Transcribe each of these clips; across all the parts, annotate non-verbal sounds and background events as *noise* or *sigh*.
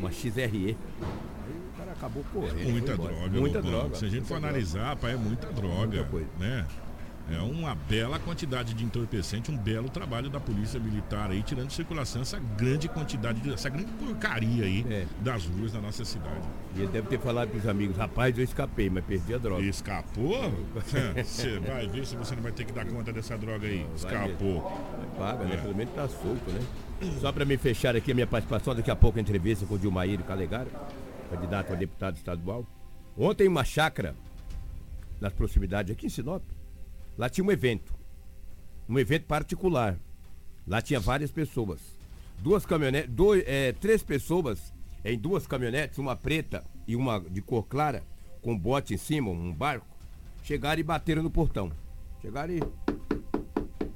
uma XRE. Aí o cara acabou correndo. É muita droga, Muita Lobão. droga. Se a gente for analisar, pai, é muita droga. Muita coisa. Né? É uma bela quantidade de entorpecente, um belo trabalho da polícia militar aí, tirando de circulação essa grande quantidade, de, essa grande porcaria aí É. das ruas da nossa cidade. E ele deve ter falado pros amigos, rapaz, eu escapei, mas perdi a droga. Escapou? *laughs* Você vai ver se você não vai ter que dar conta dessa droga aí. Vai Escapou. Paga, né? É. Pelo menos tá solto, né? Só para me fechar aqui a minha participação, daqui a pouco a entrevista com o Dilmaíro Calegaro, candidato a deputado estadual. Ontem, em uma chácara, nas proximidades aqui em Sinop, lá tinha um evento. Um evento particular. Lá tinha várias pessoas. Duas caminhonetes, dois, é, três pessoas em duas caminhonetes, uma preta e uma de cor clara, com bote em cima, um barco, chegaram e bateram no portão. Chegaram e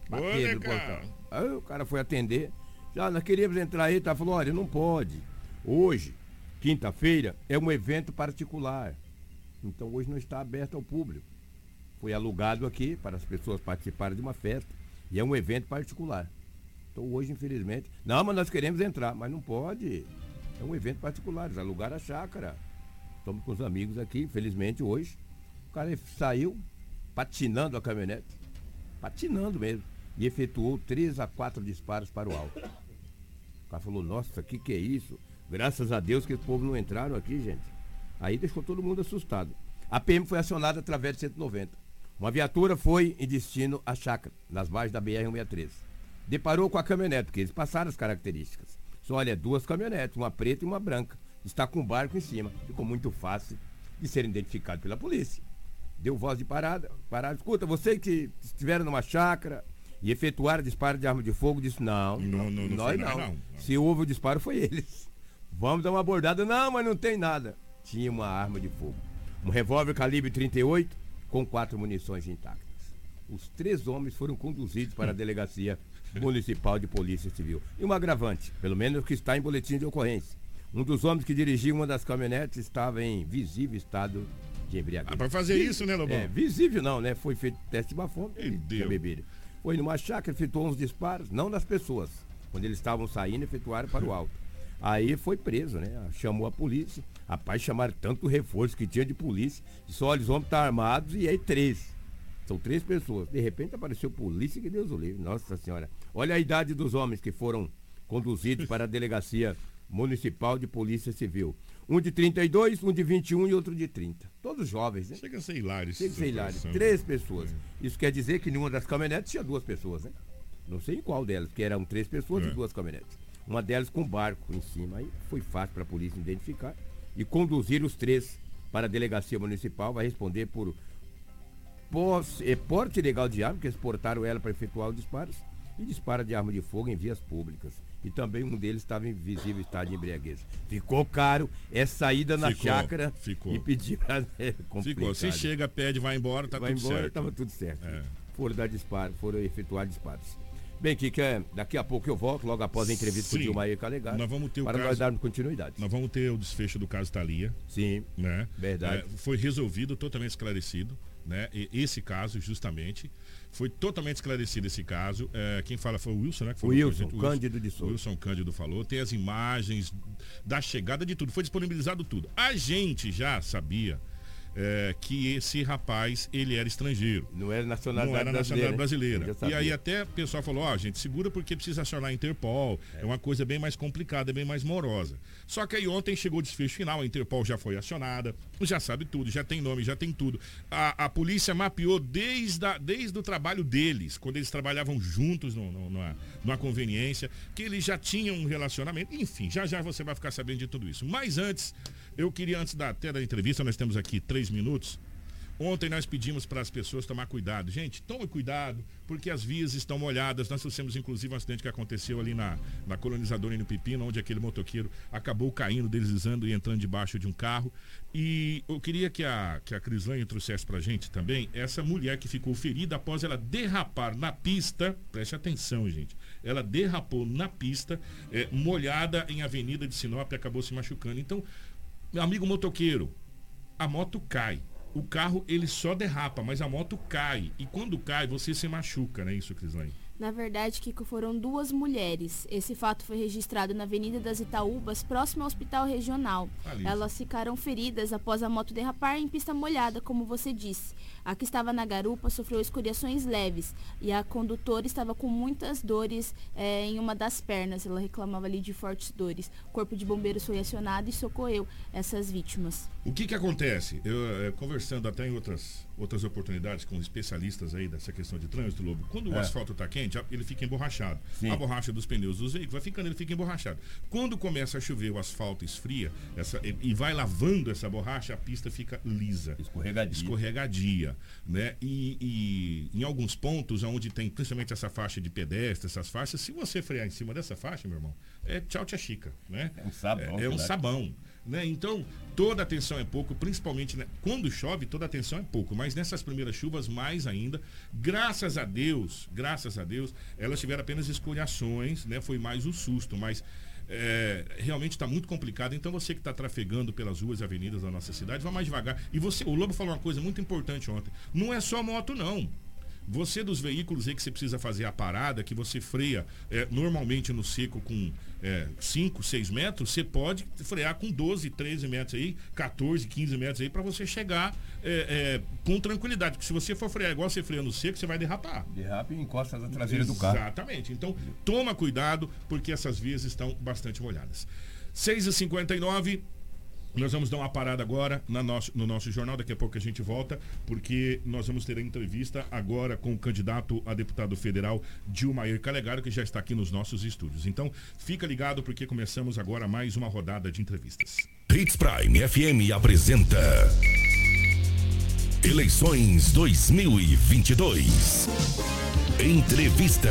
bateram no portão. Aí o cara foi atender. Já nós queríamos entrar aí, tá? Falou, olha, não pode. Hoje, quinta-feira, é um evento particular. Então hoje não está aberto ao público. Foi alugado aqui para as pessoas participarem de uma festa. E é um evento particular. Então hoje, infelizmente. Não, mas nós queremos entrar, mas não pode. É um evento particular, eles alugaram a chácara. Estamos com os amigos aqui, infelizmente hoje. O cara saiu patinando a caminhonete. Patinando mesmo. E efetuou três a quatro disparos para o alto. O cara falou, nossa, o que, que é isso? Graças a Deus que esse povo não entraram aqui, gente. Aí deixou todo mundo assustado. A PM foi acionada através de 190. Uma viatura foi em destino à chácara, nas margens da BR-163. Deparou com a caminhonete, porque eles passaram as características. Só olha, duas caminhonetes, uma preta e uma branca. Está com um barco em cima. Ficou muito fácil de ser identificado pela polícia. Deu voz de parada. Parada, escuta, você que estiveram numa chácara e efetuaram disparo de arma de fogo, disse, não, Não, não, não nós não. não. Se houve o disparo, foi eles. *laughs* Vamos dar uma abordada. Não, mas não tem nada. Tinha uma arma de fogo. Um revólver calibre 38 com quatro munições intactas. Os três homens foram conduzidos para a delegacia municipal de polícia civil. E um agravante, pelo menos que está em boletim de ocorrência. Um dos homens que dirigia uma das caminhonetes estava em visível estado de embriaguez. Ah, pra fazer isso, né, Lobão? É, visível não, né? Foi feito teste de bafômetro E e bebido. Foi numa chácara, efetuou uns disparos, não nas pessoas. Quando eles estavam saindo, efetuaram para o alto. Aí foi preso, né? Chamou a polícia. Rapaz, chamaram tanto reforço que tinha de polícia. Disse, olha, os homens estão armados e aí três. São três pessoas. De repente apareceu polícia, que Deus o livre. Nossa Senhora. Olha a idade dos homens que foram conduzidos para a delegacia municipal de polícia civil. Um de 32, um de 21 e outro de 30. Todos jovens, né? Chega a ser hilário Tem que ser hilário. Três pessoas. Isso quer dizer que nenhuma das caminhonetes tinha duas pessoas, né? Não sei em qual delas, porque eram três pessoas É. e duas caminhonetes. Uma delas com barco em cima. Aí foi fácil para a polícia identificar e conduzir os três para a delegacia municipal. Vai responder por posse, eh, porte ilegal de arma, que eles portaram ela para efetuar os disparos, e disparo de arma de fogo em vias públicas. E também um deles estava em visível estado de embriaguez. Ficou caro, é saída na Ficou, chácara ficou. e pedir *laughs* é Ficou. Se chega, pede, vai embora, tá Vai tudo embora, certo. estava tudo certo. É. Foram dar disparo, foram efetuar disparos. Bem, Kika, é, daqui a pouco eu volto, logo após a entrevista com o Sim. Dilmair Calegari. Nós vamos ter o para caso- nós darmos continuidade. Nós vamos ter o desfecho do caso Thalia, Sim, né? Verdade. É, foi resolvido, totalmente esclarecido, né? E esse caso, justamente, foi totalmente esclarecido esse caso. É, quem fala foi o Wilson, né? que falou a Wilson, gente, Cândido de Souza. Wilson Cândido falou, tem as imagens da chegada de tudo, foi disponibilizado tudo. A gente já sabia é, que esse rapaz, ele era estrangeiro. Não era nacionalidade Não era nacionalidade brasileira. Já E aí até o pessoal falou, ó, gente, segura porque precisa acionar a Interpol. É. uma coisa bem mais complicada, bem mais morosa. Só que aí ontem chegou o desfecho final, a Interpol já foi acionada, já sabe tudo, já tem nome, já tem tudo. A, a polícia mapeou desde, a, desde o trabalho deles, quando eles trabalhavam juntos no, no, numa, numa conveniência, que eles já tinham um relacionamento. Enfim, já já você vai ficar sabendo de tudo isso. Mas antes, eu queria, antes da, até da entrevista, nós temos aqui três minutos. Ontem nós pedimos para as pessoas tomar cuidado. Gente, tome cuidado, porque as vias estão molhadas. Nós trouxemos inclusive um acidente que aconteceu ali na, na colonizadora no Pepino, onde aquele motoqueiro acabou caindo, deslizando e entrando debaixo de um carro. E eu queria que a, que a Crislane trouxesse para a gente também essa mulher que ficou ferida após ela derrapar na pista. Preste atenção, gente. Ela derrapou na pista, eh, molhada em Avenida de Sinop e acabou se machucando. Então, meu amigo motoqueiro, a moto cai. O carro ele só derrapa, mas a moto cai. E quando cai, você se machuca, não é isso, Crislane? Na verdade, Kiko, foram duas mulheres. Esse fato foi registrado na Avenida das Itaúbas, próximo ao Hospital Regional. Ali. Elas ficaram feridas após a moto derrapar em pista molhada, como você disse. A que estava na garupa sofreu escoriações leves e a condutora estava com muitas dores é, em uma das pernas. Ela reclamava ali de fortes dores. O corpo de bombeiros foi acionado e socorreu essas vítimas. O que que acontece? Eu, é, conversando até em outras, outras oportunidades com especialistas aí dessa questão de trânsito, Lobo, quando o é. asfalto está quente, quente, ele fica emborrachado. Sim. A borracha dos pneus dos veículos vai ficando, ele fica emborrachado. Quando começa a chover, o asfalto esfria essa, e vai lavando essa borracha, a pista fica lisa. Escorregadia. Escorregadia. Né? E, e em alguns pontos, onde tem principalmente essa faixa de pedestre, essas faixas, se você frear em cima dessa faixa, meu irmão, é tchau, tia chica. Né? É um sabão. É, é um sabão. Né? Então, toda atenção é pouco, principalmente né? quando chove, toda atenção é pouco, mas nessas primeiras chuvas, mais ainda. Graças a Deus, graças a Deus, elas tiveram apenas escoriações, né? foi mais o um susto, mas é, realmente está muito complicado. Então, você que está trafegando pelas ruas e avenidas da nossa cidade, vá mais devagar. E você, o Lobo falou uma coisa muito importante ontem: não é só moto, não. Você dos veículos aí que você precisa fazer a parada, que você freia é, normalmente no seco com 5, é, 6 metros, você pode frear com 12, 13 metros aí, 14, 15 metros aí, para você chegar é, é, com tranquilidade. Porque se você for frear igual você freia no seco, você vai derrapar. Derrapa e encosta na traseira do carro. Exatamente. Então, toma cuidado, porque essas vias estão bastante molhadas. 6h59, nós vamos dar uma parada agora no nosso, no nosso jornal, daqui a pouco a gente volta, porque nós vamos ter a entrevista agora com o candidato a deputado federal Dilmair Calegaro, que já está aqui nos nossos estúdios. Então, fica ligado porque começamos agora mais uma rodada de entrevistas. Hits Prime FM apresenta Eleições 2022. Entrevista.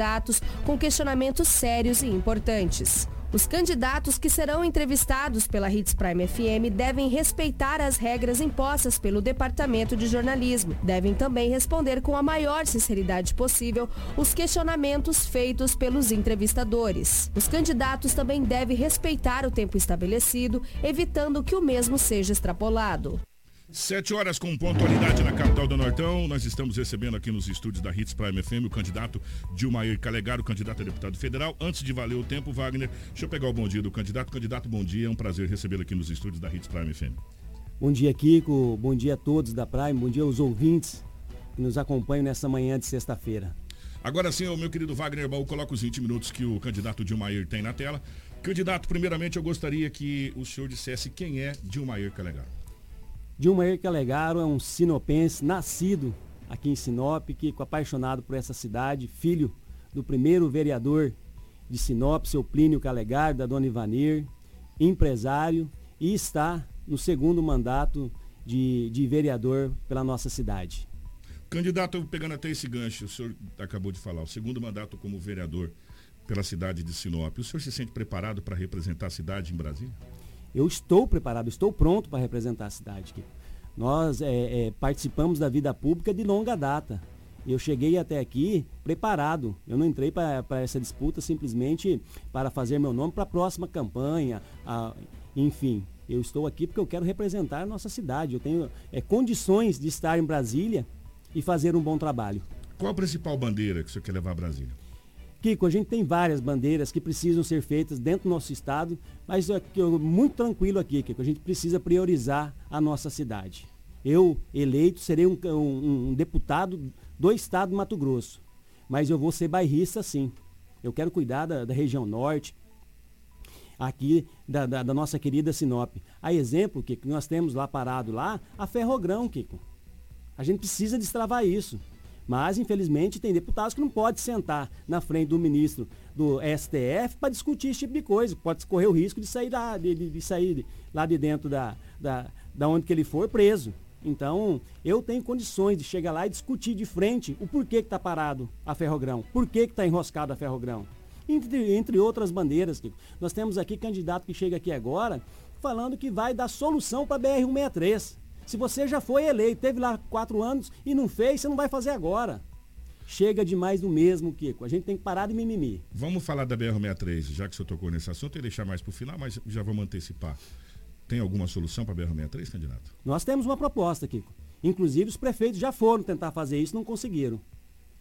com questionamentos sérios e importantes. Os candidatos que serão entrevistados pela Hits Prime FM devem respeitar as regras impostas pelo Departamento de Jornalismo. Devem também responder com a maior sinceridade possível os questionamentos feitos pelos entrevistadores. Os candidatos também devem respeitar o tempo estabelecido, evitando que o mesmo seja extrapolado. Sete horas com pontualidade na capital do Nortão. Nós estamos recebendo aqui nos estúdios da Hits Prime FM o candidato Dilmair Calegaro, candidato a deputado federal. Antes de valer o tempo, Wagner, deixa eu pegar o bom dia do candidato. Candidato, bom dia. É um prazer recebê-lo aqui nos estúdios da Hits Prime FM. Bom dia, Kiko. Bom dia a todos da Prime. Bom dia aos ouvintes que nos acompanham nessa manhã de sexta-feira. Agora sim, meu querido Wagner Baú, coloca os 20 minutos que o candidato Dilmair tem na tela. Candidato, primeiramente eu gostaria que o senhor dissesse quem é Dilmair Calegaro. Dilmair Calegaro é um sinopense nascido aqui em Sinop, que apaixonado por essa cidade, filho do primeiro vereador de Sinop, seu Plínio Calegaro, da dona Ivanir, empresário e está no segundo mandato de, de vereador pela nossa cidade. Candidato, pegando até esse gancho, o senhor acabou de falar, o segundo mandato como vereador pela cidade de Sinop, o senhor se sente preparado para representar a cidade em Brasília? Eu estou preparado, estou pronto para representar a cidade. Aqui. Nós é, é, participamos da vida pública de longa data. Eu cheguei até aqui preparado. Eu não entrei para essa disputa simplesmente para fazer meu nome para a próxima campanha. A, enfim, eu estou aqui porque eu quero representar a nossa cidade. Eu tenho é, condições de estar em Brasília e fazer um bom trabalho. Qual a principal bandeira que você quer levar a Brasília? Kiko, a gente tem várias bandeiras que precisam ser feitas dentro do nosso estado, mas é muito tranquilo aqui, Kiko, a gente precisa priorizar a nossa cidade. Eu, eleito, serei um, um, um deputado do estado do Mato Grosso. Mas eu vou ser bairrista sim. Eu quero cuidar da, da região norte, aqui da, da, da, nossa querida Sinop. A exemplo, que nós temos lá parado lá, a Ferrogrão, Kiko. A gente precisa destravar isso. Mas, infelizmente, tem deputados que não podem sentar na frente do ministro do STF para discutir esse tipo de coisa. Pode correr o risco de sair, da, de, de sair lá de dentro da, da, da onde que ele for preso. Então, eu tenho condições de chegar lá e discutir de frente o porquê que está parado a Ferrogrão, por que está enroscado a Ferrogrão. Entre, entre outras bandeiras. Nós temos aqui candidato que chega aqui agora falando que vai dar solução para a BR-163. Se você já foi eleito, teve lá quatro anos e não fez, você não vai fazer agora. Chega de mais do mesmo, Kiko. A gente tem que parar de mimimi. Vamos falar da BR-63, já que o senhor tocou nesse assunto, e deixar mais para o final, mas já vamos antecipar. Tem alguma solução para a BR-63, candidato? Nós temos uma proposta, Kiko. Inclusive, os prefeitos já foram tentar fazer isso não conseguiram.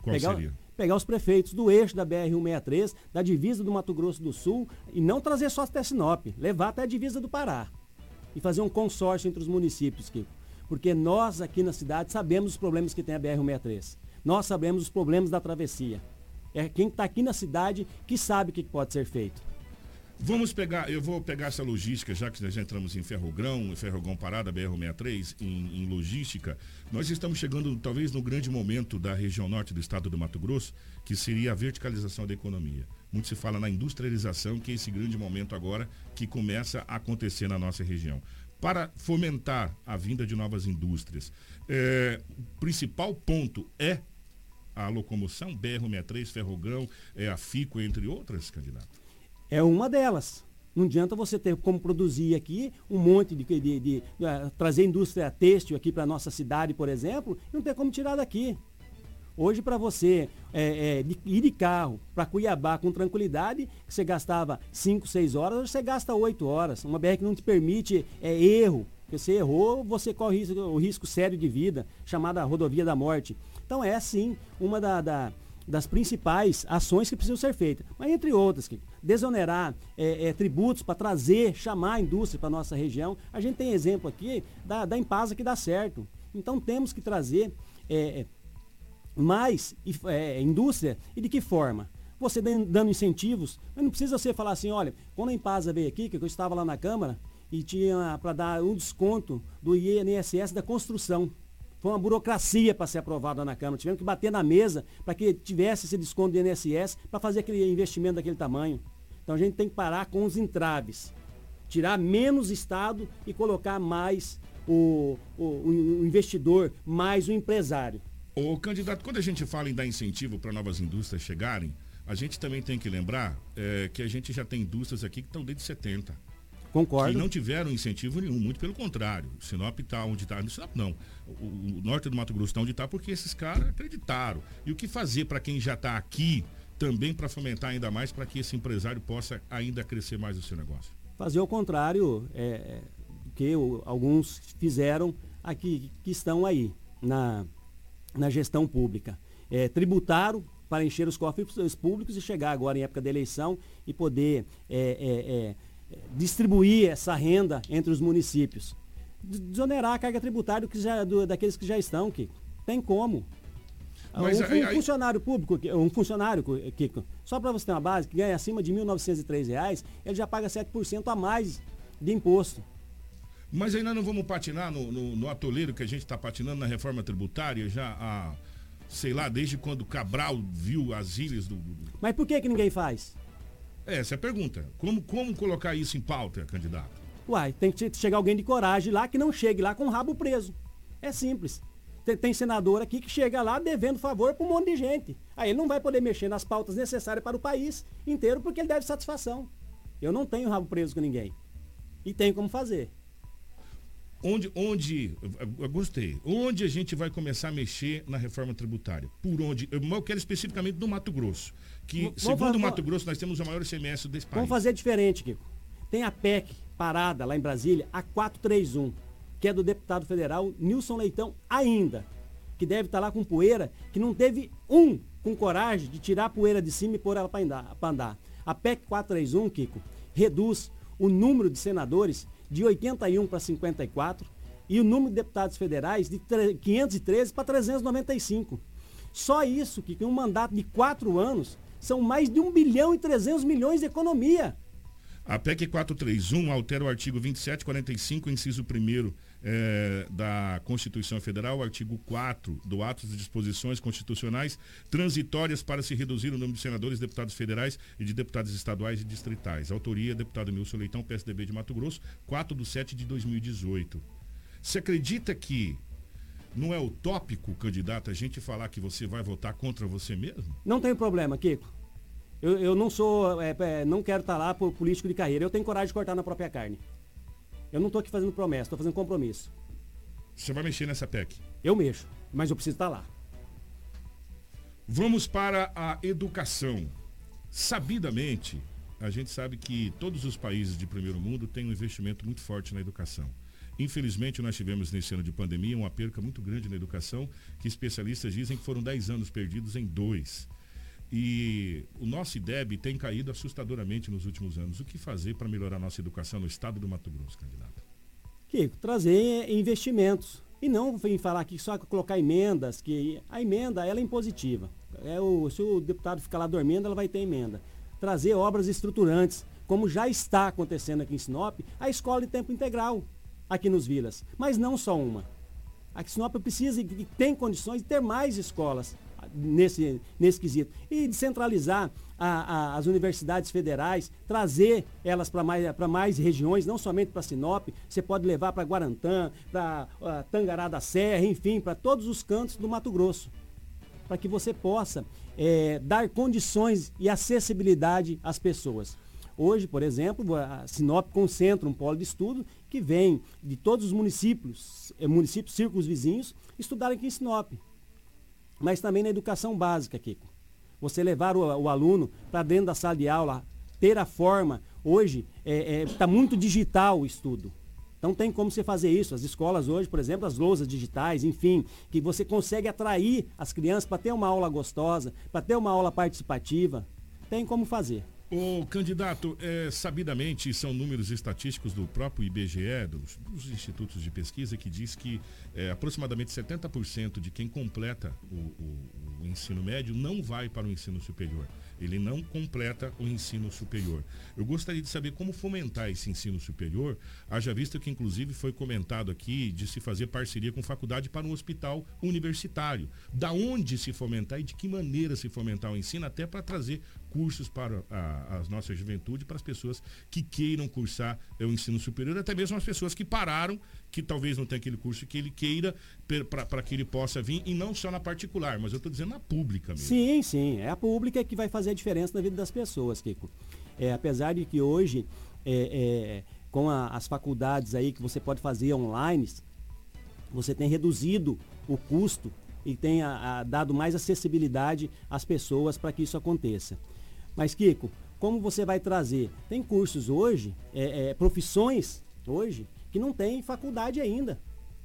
Qual pegar, seria? Pegar os prefeitos do eixo da BR-163, da divisa do Mato Grosso do Sul, e não trazer só até Sinop, levar até a divisa do Pará. E fazer um consórcio entre os municípios, Kiko porque nós aqui na cidade sabemos os problemas que tem a BR-163. Nós sabemos os problemas da travessia. É quem está aqui na cidade que sabe o que pode ser feito. Vamos pegar, eu vou pegar essa logística, já que nós já entramos em Ferrogrão, Ferrogrão Parada, BR-63, em, em, logística. Nós estamos chegando, talvez, no grande momento da região norte do estado do Mato Grosso, que seria a verticalização da economia. Muito se fala na industrialização, que é esse grande momento agora que começa a acontecer na nossa região para fomentar a vinda de novas indústrias. É, o principal ponto é a locomoção, BR-63, Ferrogrão, é a FICO, entre outras, candidato? É uma delas. Não adianta você ter como produzir aqui um monte de, de, de, de uh, trazer indústria têxtil aqui para nossa cidade, por exemplo, e não ter como tirar daqui. Hoje, para você é, é, ir de carro para Cuiabá com tranquilidade, você gastava 5, 6 horas, hoje você gasta 8 horas. Uma BR que não te permite é, erro. Porque você errou, você corre o risco, o risco sério de vida, chamada rodovia da morte. Então é sim uma da, da das principais ações que precisam ser feitas. Mas entre outras, que desonerar é, é, tributos para trazer, chamar a indústria para a nossa região. A gente tem exemplo aqui da, da Impasa que dá certo. Então temos que trazer é, é mais é, indústria e de que forma? Você dando incentivos, mas não precisa você falar assim, olha, quando a Empasa veio aqui, que eu estava lá na Câmara, e tinha para dar um desconto do INSS da construção. Foi uma burocracia para ser aprovado na Câmara. Tivemos que bater na mesa para que tivesse esse desconto do INSS para fazer aquele investimento daquele tamanho. Então a gente tem que parar com os entraves. Tirar menos Estado e colocar mais o, o, o investidor, mais o empresário. O candidato, quando a gente fala em dar incentivo para novas indústrias chegarem, a gente também tem que lembrar é, que a gente já tem indústrias aqui que estão desde 70. Concordo. Que não tiveram incentivo nenhum, muito pelo contrário. O Sinop está onde está. Sinop não. O, o, norte do Mato Grosso está onde está porque esses caras acreditaram. E o que fazer para quem já está aqui também para fomentar ainda mais para que esse empresário possa ainda crescer mais o seu negócio? Fazer o contrário é, é que o, alguns fizeram aqui, que estão aí na, na gestão pública. É, tributaram para encher os cofres públicos e chegar agora em época da eleição e poder é, é, é distribuir essa renda entre os municípios. Desonerar a carga tributária que já, do, daqueles que já estão, Kiko. Tem como. Mas um, aí, um funcionário público, um funcionário, Kiko, só para você ter uma base, que ganha acima de R$ 1.903, ele já paga 7% a mais de imposto. Mas ainda não vamos patinar no, no, no atoleiro que a gente está patinando na reforma tributária já há, sei lá, desde quando Cabral viu as ilhas do. Mas por que, que ninguém faz? Essa é a pergunta. Como, como colocar isso em pauta, candidato? Uai, tem que chegar alguém de coragem lá que não chegue lá com o rabo preso. É simples. Tem, tem senador aqui que chega lá devendo favor para um monte de gente. Aí ele não vai poder mexer nas pautas necessárias para o país inteiro porque ele deve satisfação. Eu não tenho rabo preso com ninguém. E tenho como fazer. Onde, onde, eu gostei, onde a gente vai começar a mexer na reforma tributária? Por onde? Eu quero especificamente no Mato Grosso, que vamos segundo fazer, o Mato Grosso nós temos o maior ICMS desse país. Vamos fazer diferente, Kiko. Tem a PEC parada lá em Brasília, a 431, que é do deputado federal Nilson Leitão ainda, que deve estar lá com poeira, que não teve um com coragem de tirar a poeira de cima e pôr ela para andar, andar. A PEC 431, Kiko, reduz o número de senadores de 81 para 54, E o número de deputados federais de 513 para 395. Só isso, que tem um mandato de quatro anos, são mais de 1 bilhão e 300 milhões de economia. A PEC 431 altera o artigo 2745, inciso 1 é, da Constituição Federal, artigo 4 do ato de disposições constitucionais transitórias para se reduzir o número de senadores, deputados federais e de deputados estaduais e distritais. Autoria, deputado Nilson Leitão, PSDB de Mato Grosso, 4 de 7 de 2018. Você acredita que não é utópico, candidato, a gente falar que você vai votar contra você mesmo? Não tem problema, Kiko. Eu, eu não sou, é, é, não quero estar lá por político de carreira. Eu tenho coragem de cortar na própria carne. Eu não estou aqui fazendo promessa, estou fazendo compromisso. Você vai mexer nessa PEC? Eu mexo, mas eu preciso estar lá. Vamos para a educação. Sabidamente, a gente sabe que todos os países de primeiro mundo têm um investimento muito forte na educação. Infelizmente, nós tivemos nesse ano de pandemia uma perca muito grande na educação, que especialistas dizem que foram 10 anos perdidos em dois. E o nosso IDEB tem caído assustadoramente nos últimos anos. O que fazer para melhorar a nossa educação no estado do Mato Grosso, candidato? Kiko, trazer investimentos. E não vem falar aqui só colocar emendas, que a emenda ela é impositiva. É o, se o deputado ficar lá dormindo, ela vai ter emenda. Trazer obras estruturantes, como já está acontecendo aqui em Sinop, a escola de tempo integral aqui nos Vilas, mas não só uma. A Sinop precisa e tem condições de ter mais escolas nesse, nesse quesito. E descentralizar a, a, as universidades federais, trazer elas para mais, mais regiões, não somente para Sinop, você pode levar para Guarantã, para uh, Tangará da Serra, enfim, para todos os cantos do Mato Grosso. Para que você possa é, dar condições e acessibilidade às pessoas. Hoje, por exemplo, a Sinop concentra um polo de estudo que vem de todos os municípios, eh, municípios, círculos vizinhos, estudar aqui em Sinop. Mas também na educação básica, Kiko. Você levar o, o aluno para dentro da sala de aula, ter a forma. Hoje está é, é, tá muito digital o estudo. Então tem como você fazer isso. As escolas hoje, por exemplo, as lousas digitais, enfim, que você consegue atrair as crianças para ter uma aula gostosa, para ter uma aula participativa. Tem como fazer. O candidato, é, sabidamente, são números estatísticos do próprio IBGE, dos, dos institutos de pesquisa, que diz que é, aproximadamente 70% de quem completa o, o, o ensino médio não vai para o ensino superior ele não completa o ensino superior. Eu gostaria de saber como fomentar esse ensino superior, haja visto que inclusive foi comentado aqui de se fazer parceria com faculdade para um hospital universitário. Da onde se fomentar e de que maneira se fomentar o ensino, até para trazer cursos para a, a nossa juventude, para as pessoas que queiram cursar o ensino superior, até mesmo as pessoas que pararam que talvez não tenha aquele curso que ele queira para que ele possa vir, e não só na particular, mas eu estou dizendo na pública mesmo. Sim, sim. É a pública que vai fazer a diferença na vida das pessoas, Kiko. É, apesar de que hoje, é, é, com a, as faculdades aí que você pode fazer online, você tem reduzido o custo e tem a, dado mais acessibilidade às pessoas para que isso aconteça. Mas, Kiko, como você vai trazer? Tem cursos hoje, é, é, profissões hoje, que não tem faculdade ainda.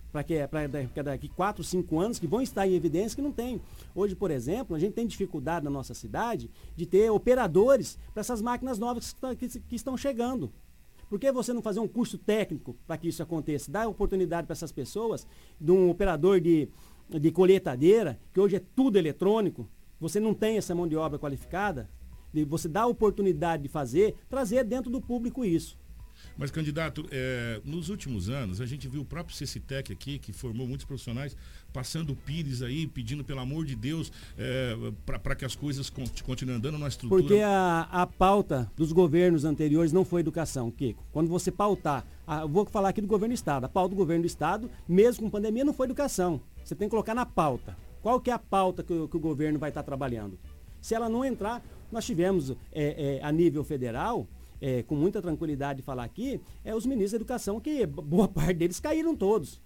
Para que para daqui 4, 5 anos que vão estar em evidência que não tem. Hoje, por exemplo, a gente tem dificuldade na nossa cidade de ter operadores para essas máquinas novas que, que, que estão chegando. Por que você não fazer um curso técnico para que isso aconteça? Dar oportunidade para essas pessoas, de um operador de, de colheitadeira, que hoje é tudo eletrônico, você não tem essa mão de obra qualificada, você dá a oportunidade de fazer, trazer dentro do público isso. Mas, candidato, é, nos últimos anos, a gente viu o próprio Cecitec aqui, que formou muitos profissionais, passando Pires aí, pedindo, pelo amor de Deus, é, para que as coisas continuem andando na estrutura. Porque a, a pauta dos governos anteriores não foi educação, Kiko. Quando você pautar, a, vou falar aqui do governo do Estado, a pauta do governo do Estado, mesmo com pandemia, não foi educação. Você tem que colocar na pauta. Qual que é a pauta que, que o governo vai estar trabalhando? Se ela não entrar, nós tivemos é, é, a nível federal é, com muita tranquilidade falar aqui, é os ministros da educação, que boa *laughs* parte deles caíram todos.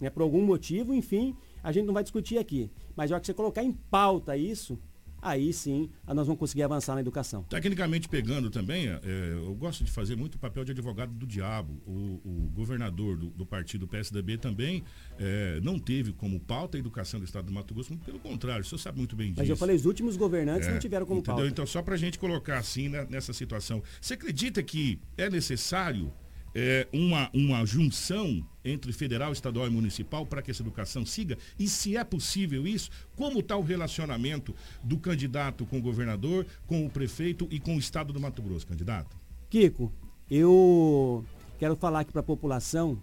Né, por algum motivo, enfim, a gente não vai discutir aqui. Mas já que você colocar em pauta isso, aí sim nós vamos conseguir avançar na educação. Tecnicamente pegando também, é, eu gosto de fazer muito o papel de advogado do diabo. O, o governador do, do, partido PSDB também é, não teve como pauta a educação do estado do Mato Grosso, muito pelo contrário, o senhor sabe muito bem disso. Mas eu falei, os últimos governantes é, não tiveram como entendeu? pauta. Então, só para a gente colocar assim né, nessa situação, você acredita que é necessário é, uma, uma junção entre federal, estadual e municipal para que essa educação siga? E se é possível isso, como está o relacionamento do candidato com o governador, com o prefeito e com o estado do Mato Grosso, candidato? Kiko, eu quero falar aqui para a população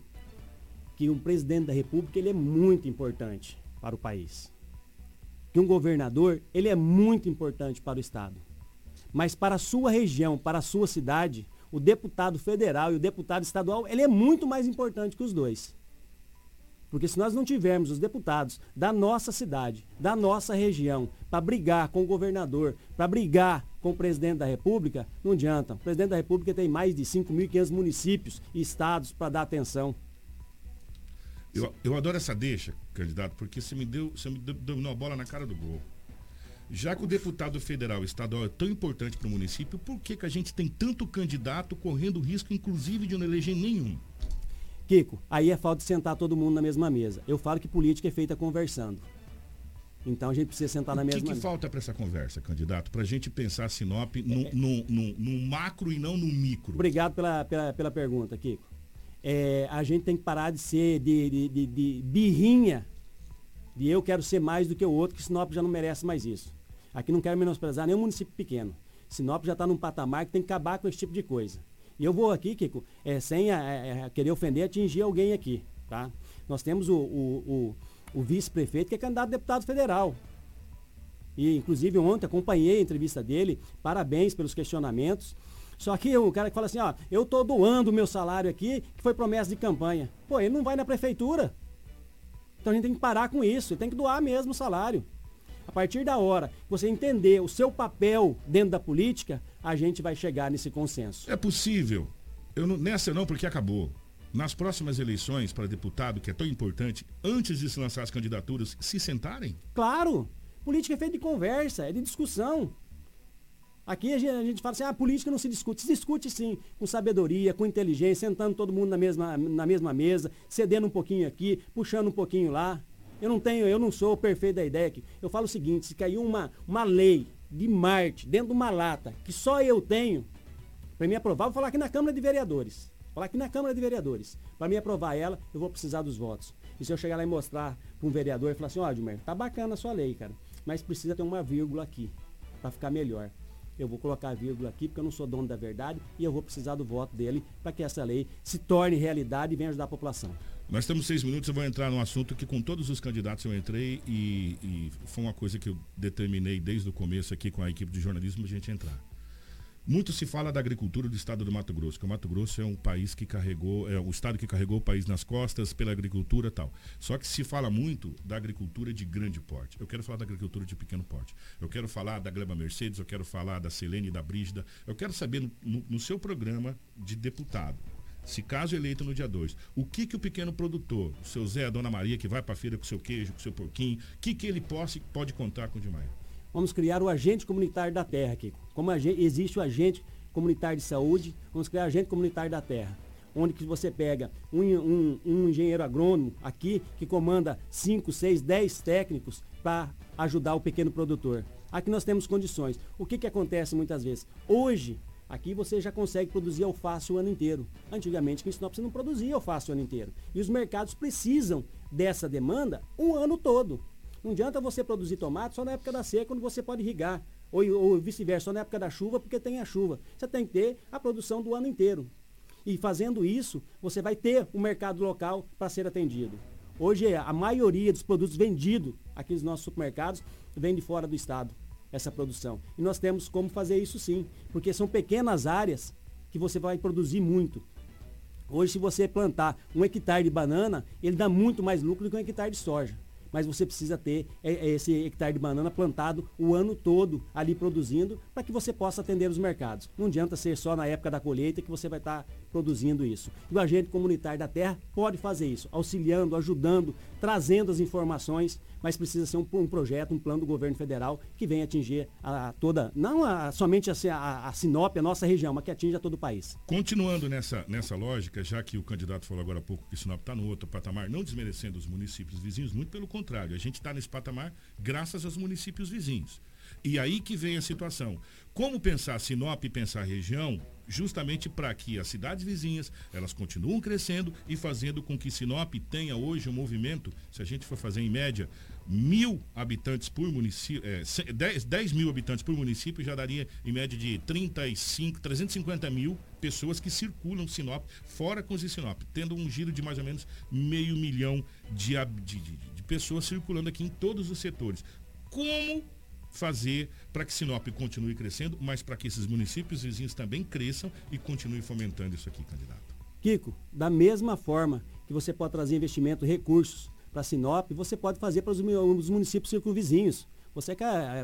que um presidente da república ele é muito importante para o país. Que um governador ele é muito importante para o estado. Mas para a sua região, para a sua cidade, o deputado federal e o deputado estadual, ele é muito mais importante que os dois. Porque se nós não tivermos os deputados da nossa cidade, da nossa região, para brigar com o governador, para brigar com o presidente da República, não adianta. O presidente da República tem mais de 5.500 municípios e estados para dar atenção. Eu, eu adoro essa deixa, candidato, porque você me deu, você me deu a bola na cara do gol. Já que o deputado federal estadual é tão importante para o município, por que, que a gente tem tanto candidato correndo risco, inclusive, de não eleger nenhum? Kiko, aí é falta de sentar todo mundo na mesma mesa. Eu falo que política é feita conversando. Então a gente precisa sentar o na mesma mesa. O que, falta para essa conversa, candidato? Para a gente pensar Sinop no, é... no, no, no, macro e não no micro. Obrigado pela, pela, pela pergunta, Kiko. É, a gente tem que parar de ser de, de, de, de birrinha, de eu quero ser mais do que o outro, que Sinop já não merece mais isso. Aqui não quero menosprezar nenhum município pequeno. Sinop já está num patamar que tem que acabar com esse tipo de coisa. E eu vou aqui, Kiko, é, sem é, é, querer ofender, atingir alguém aqui. Tá? Nós temos o, o, o, o vice-prefeito que é candidato a deputado federal. E, inclusive, ontem acompanhei a entrevista dele. Parabéns pelos questionamentos. Só que o cara que fala assim, ó, eu tô doando o meu salário aqui, que foi promessa de campanha. Pô, ele não vai na prefeitura. Então a gente tem que parar com isso, tem que doar mesmo o salário. A partir da hora que você entender o seu papel dentro da política, a gente vai chegar nesse consenso. É possível. Eu não, nessa não, porque acabou. Nas próximas eleições para deputado, que é tão importante, antes de se lançar as candidaturas, se sentarem? Claro. Política é feita de conversa, é de discussão. Aqui a gente, fala assim, ah, a política não se discute. Se discute sim, com sabedoria, com inteligência, sentando todo mundo na mesma, na mesma mesa, cedendo um pouquinho aqui, puxando um pouquinho lá. Eu não tenho, eu não sou o perfeito da ideia aqui. Eu falo o seguinte, se caiu uma, uma lei de Marte dentro de uma lata, que só eu tenho, para me aprovar, vou falar aqui na Câmara de Vereadores. Vou falar aqui na Câmara de Vereadores. Para me aprovar ela, eu vou precisar dos votos. E se eu chegar lá e mostrar para um vereador e falar assim, ó, oh, tá bacana a sua lei, cara, mas precisa ter uma vírgula aqui, para ficar melhor. Eu vou colocar a vírgula aqui porque eu não sou dono da verdade e eu vou precisar do voto dele para que essa lei se torne realidade e venha ajudar a população. Nós temos seis minutos, eu vou entrar num assunto que com todos os candidatos eu entrei e, e foi uma coisa que eu determinei desde o começo aqui com a equipe de jornalismo a gente entrar. Muito se fala da agricultura do estado do Mato Grosso, que o Mato Grosso é um país que carregou, é o estado que carregou o país nas costas pela agricultura e tal. Só que se fala muito da agricultura de grande porte. Eu quero falar da agricultura de pequeno porte. Eu quero falar da Gleba Mercedes, eu quero falar da Selene e da Brígida. Eu quero saber no, no, no seu programa de deputado, se caso eleito no dia 2, o que que o pequeno produtor, o seu Zé, a Dona Maria, que vai para a feira com seu queijo, com seu porquinho, o que que ele possa, pode contar com o Dimar? Vamos criar o agente comunitário da terra, Kiko. Como existe o agente comunitário de saúde, vamos criar o agente comunitário da terra. Onde que você pega um, um, um engenheiro agrônomo aqui que comanda 5, 6, 10 técnicos para ajudar o pequeno produtor. Aqui nós temos condições. O que, que acontece muitas vezes? Hoje, Aqui você já consegue produzir alface o ano inteiro. Antigamente, em Sinop, você não produzia alface o ano inteiro. E os mercados precisam dessa demanda o ano todo. Não adianta você produzir tomate só na época da seca, quando você pode irrigar. Ou, ou vice-versa, só na época da chuva, porque tem a chuva. Você tem que ter a produção do ano inteiro. E fazendo isso, você vai ter um mercado local para ser atendido. Hoje, a maioria dos produtos vendidos aqui nos nossos supermercados vem de fora do estado essa produção. E nós temos como fazer isso sim, porque são pequenas áreas que você vai produzir muito. Hoje, se você plantar um hectare de banana, ele dá muito mais lucro do que um hectare de soja mas você precisa ter é, é, esse hectare de banana plantado o ano todo ali produzindo para que você possa atender os mercados. Não adianta ser só na época da colheita que você vai estar tá produzindo isso. E o agente comunitário da terra pode fazer isso, auxiliando, ajudando, trazendo as informações, mas precisa ser um, um projeto, um plano do governo federal que venha atingir a, a toda, não a, somente a, a, a Sinop, a nossa região, mas que atinja todo o país. Continuando nessa, nessa lógica, já que o candidato falou agora há pouco que Sinop está no outro patamar, não desmerecendo os municípios vizinhos, muito pelo contrário a gente está nesse patamar graças aos municípios vizinhos. E aí que vem a situação. Como pensar Sinop e pensar região justamente para que as cidades vizinhas elas continuem crescendo e fazendo com que Sinop tenha hoje um movimento, se a gente for fazer em média mil habitantes por município, é, 10, 10 mil habitantes por município já daria em média de 35, 350 mil pessoas que circulam Sinop, fora com os Sinop, tendo um giro de mais ou menos meio milhão de, de, de, de pessoas circulando aqui em todos os setores. Como fazer para que Sinop continue crescendo, mas para que esses municípios vizinhos também cresçam e continuem fomentando isso aqui, candidato? Kiko, da mesma forma que você pode trazer investimento, recursos para Sinop, você pode fazer para os, os municípios circunvizinhos. Você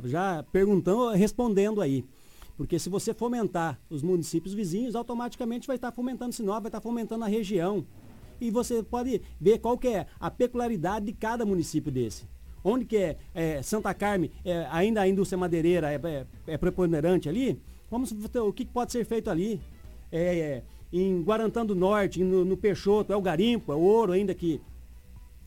já perguntando, respondendo aí. Porque se você fomentar os municípios vizinhos, automaticamente vai estar fomentando Sinop, vai estar fomentando a região. E você pode ver qual que é a peculiaridade de cada município desse. Onde que é, é Santa Carme, é, ainda a indústria madeireira é, é, é preponderante ali, vamos o que pode ser feito ali. É, é, em Guarantã do Norte, no, no Peixoto, é o garimpo, é o ouro ainda que,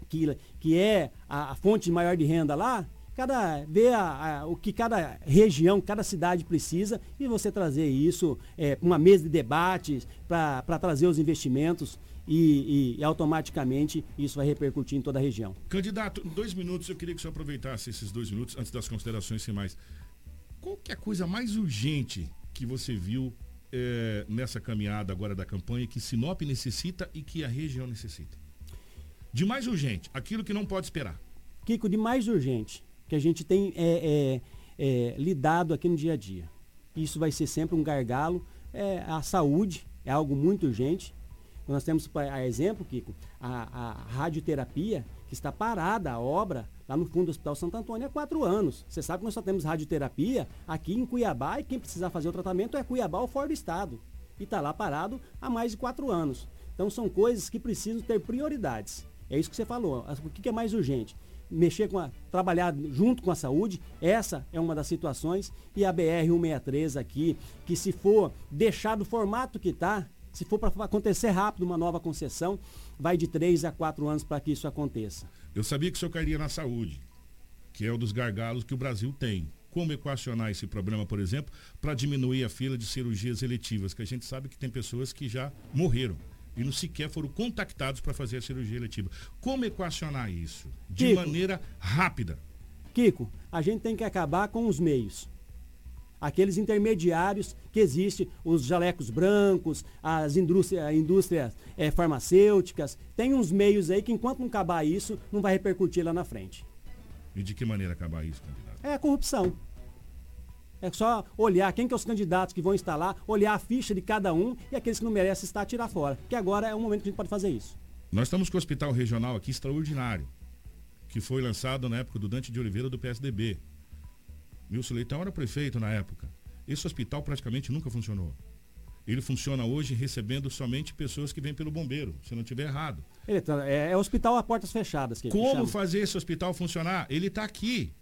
que, que é a, a fonte maior de renda lá, cada ver a, a, o que cada região, cada cidade precisa e você trazer isso é, uma mesa de debates para trazer os investimentos e, e, automaticamente isso vai repercutir em toda a região. Candidato, dois minutos, eu queria que o senhor aproveitasse esses dois minutos antes das considerações finais. Qual que é a coisa mais urgente que você viu é, nessa caminhada agora da campanha que Sinop necessita e que a região necessita? De mais urgente, aquilo que não pode esperar. Kiko, de mais urgente, que a gente tem é, é, é lidado aqui no dia a dia. Isso vai ser sempre um gargalo. É, a saúde é algo muito urgente. Nós temos, a exemplo, Kiko, a, a radioterapia, que está parada a obra lá no fundo do Hospital Santo Antônio há quatro anos. Você sabe que nós só temos radioterapia aqui em Cuiabá e quem precisar fazer o tratamento é Cuiabá ou fora do estado. E está lá parado há mais de quatro anos. Então são coisas que precisam ter prioridades. É isso que você falou. O que é mais urgente? Mexer com a, trabalhar junto com a saúde, essa é uma das situações. E a BR-163 aqui, que se for deixar do formato que está, se for para acontecer rápido uma nova concessão, vai de 3 a 4 anos para que isso aconteça. Eu sabia que o senhor cairia na saúde, que é um dos gargalos que o Brasil tem. Como equacionar esse problema, por exemplo, para diminuir a fila de cirurgias eletivas, que a gente sabe que tem pessoas que já morreram e não sequer foram contactados para fazer a cirurgia eletiva. Como equacionar isso? De Kiko, maneira rápida. Kiko, a gente tem que acabar com os meios aqueles intermediários que existem, os jalecos brancos, as indústrias, indústrias é, farmacêuticas. Tem uns meios aí que enquanto não acabar isso, não vai repercutir lá na frente. E de que maneira acabar isso, candidato? É a corrupção. É só olhar quem que é os candidatos que vão estar lá, olhar a ficha de cada um e aqueles que não merecem estar, tirar fora. Que agora é o momento que a gente pode fazer isso. Nós estamos com o hospital regional aqui extraordinário, que foi lançado na época do Dante de Oliveira do PSDB. Wilson Leitão era prefeito na época. Esse hospital praticamente nunca funcionou. Ele funciona hoje recebendo somente pessoas que vêm pelo bombeiro, se não estiver errado. Tá, é, é, hospital a portas fechadas. Que Como fazer esse hospital funcionar? Ele está aqui.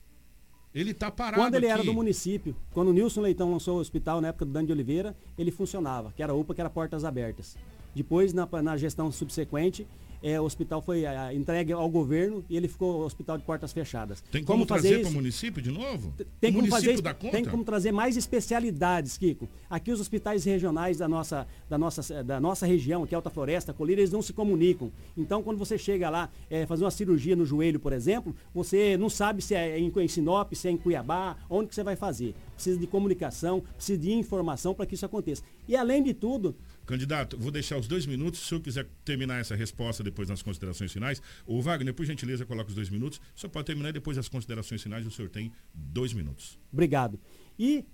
Ele está parado Quando ele aqui. era do município, quando o Nilson Leitão lançou o hospital na época do Dani de Oliveira, ele funcionava, que era UPA, que era portas abertas. Depois, na, na gestão subsequente, é, o hospital foi a, entregue ao governo e ele ficou hospital de portas fechadas. Tem como, como trazer para o município de novo? Tem o como fazer, tem como trazer mais especialidades, Kiko. Aqui os hospitais regionais da nossa, da nossa, da nossa região, que é Alta Floresta, Colina, eles não se comunicam. Então, quando você chega lá, é, fazer uma cirurgia no joelho, por exemplo, você não sabe se é em, em Sinop, se é em Cuiabá, onde que você vai fazer. Precisa de comunicação, precisa de informação para que isso aconteça. E além de tudo, Candidato, vou deixar os dois minutos. Se o senhor quiser terminar essa resposta depois nas considerações finais, o Wagner, por gentileza, coloca os dois minutos. O senhor pode terminar e depois das considerações finais o senhor tem dois minutos. Obrigado. E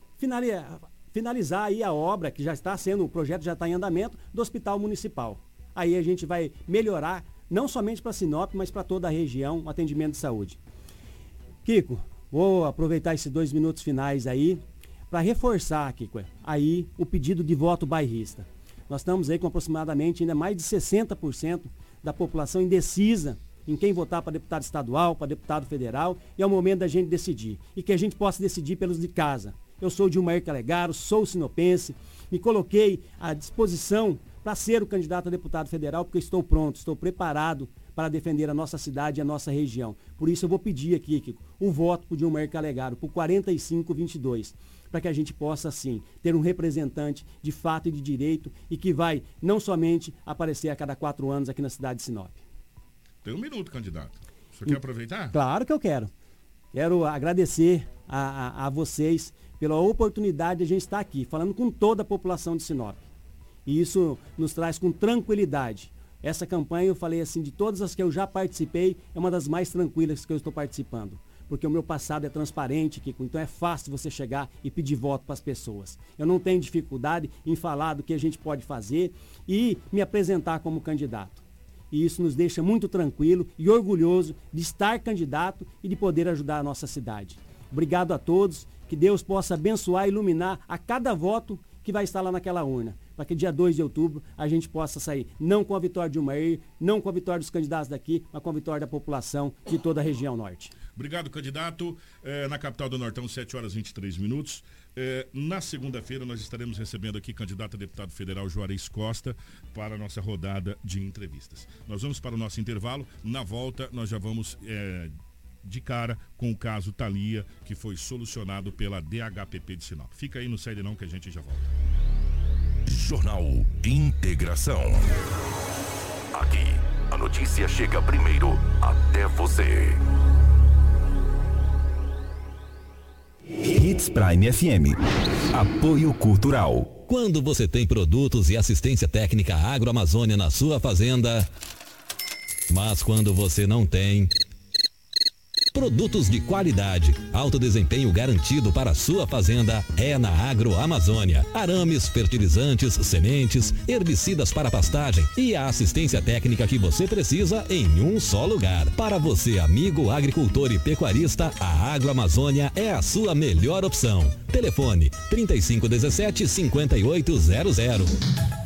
finalizar aí a obra que já está sendo, o projeto já está em andamento, do Hospital Municipal. Aí a gente vai melhorar, não somente para Sinop, mas para toda a região, o atendimento de saúde. Kiko, vou aproveitar esses dois minutos finais aí para reforçar, Kiko, aí o pedido de voto bairrista. Nós estamos aí com aproximadamente ainda mais de 60% da população indecisa em quem votar para deputado estadual, para deputado federal, e é o momento da gente decidir. E que a gente possa decidir pelos de casa. Eu sou Dilmair Calegaro, sou sinopense, me coloquei à disposição para ser o candidato a deputado federal, porque estou pronto, estou preparado para defender a nossa cidade e a nossa região. Por isso eu vou pedir aqui, Kiko, o voto para o Dilmar Calegaro, por 4522 para que a gente possa, sim, ter um representante de fato e de direito e que vai não somente aparecer a cada quatro anos aqui na cidade de Sinop. Tem um minuto, candidato. Você quer aproveitar? Claro que eu quero. Quero agradecer a, a, a vocês pela oportunidade de a gente estar aqui, falando com toda a população de Sinop. E isso nos traz com tranquilidade. Essa campanha, eu falei assim, de todas as que eu já participei, é uma das mais tranquilas que eu estou participando. Porque o meu passado é transparente, Kiko, então é fácil você chegar e pedir voto para as pessoas. Eu não tenho dificuldade em falar do que a gente pode fazer e me apresentar como candidato. E isso nos deixa muito tranquilo e orgulhoso de estar candidato e de poder ajudar a nossa cidade. Obrigado a todos que Deus possa abençoar e iluminar a cada voto que vai estar lá naquela urna, para que dia 2 de outubro a gente possa sair não com a vitória de Umair, não com a vitória dos candidatos daqui, mas com a vitória da população de toda a região norte. Obrigado, candidato. É, na capital do Nortão, 7 horas e 23 minutos. É, na segunda-feira, nós estaremos recebendo aqui candidato a deputado federal Juarez Costa para a nossa rodada de entrevistas. Nós vamos para o nosso intervalo. Na volta, nós já vamos. É, de cara com o caso Thalia, que foi solucionado pela DHPP de Sinop. Fica aí no Série Não que a gente já volta. Jornal Integração. Aqui, a notícia chega primeiro até você. Hits Prime FM. Apoio Cultural. Quando você tem produtos e assistência técnica agroamazônia na sua fazenda, mas quando você não tem. Produtos de qualidade, alto desempenho garantido para a sua fazenda é na Agroamazônia. Arames, fertilizantes, sementes, herbicidas para pastagem e a assistência técnica que você precisa em um só lugar. Para você, amigo agricultor e pecuarista, a Agroamazônia é a sua melhor opção. Telefone 3517 5800.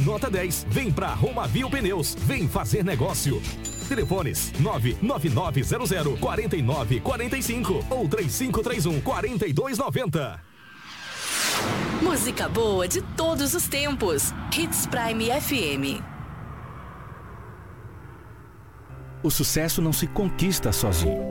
nota 10. Vem pra Romavil Pneus. Vem fazer negócio. Telefones 99900 4945 ou 3531 4290. Música boa de todos os tempos. Hits Prime FM. O sucesso não se conquista sozinho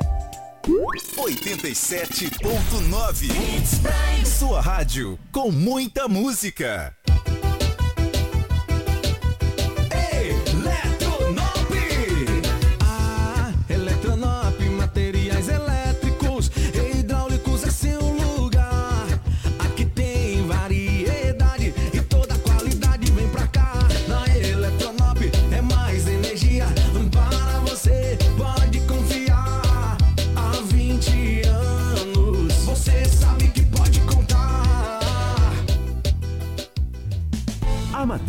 87.9 Sua rádio com muita música.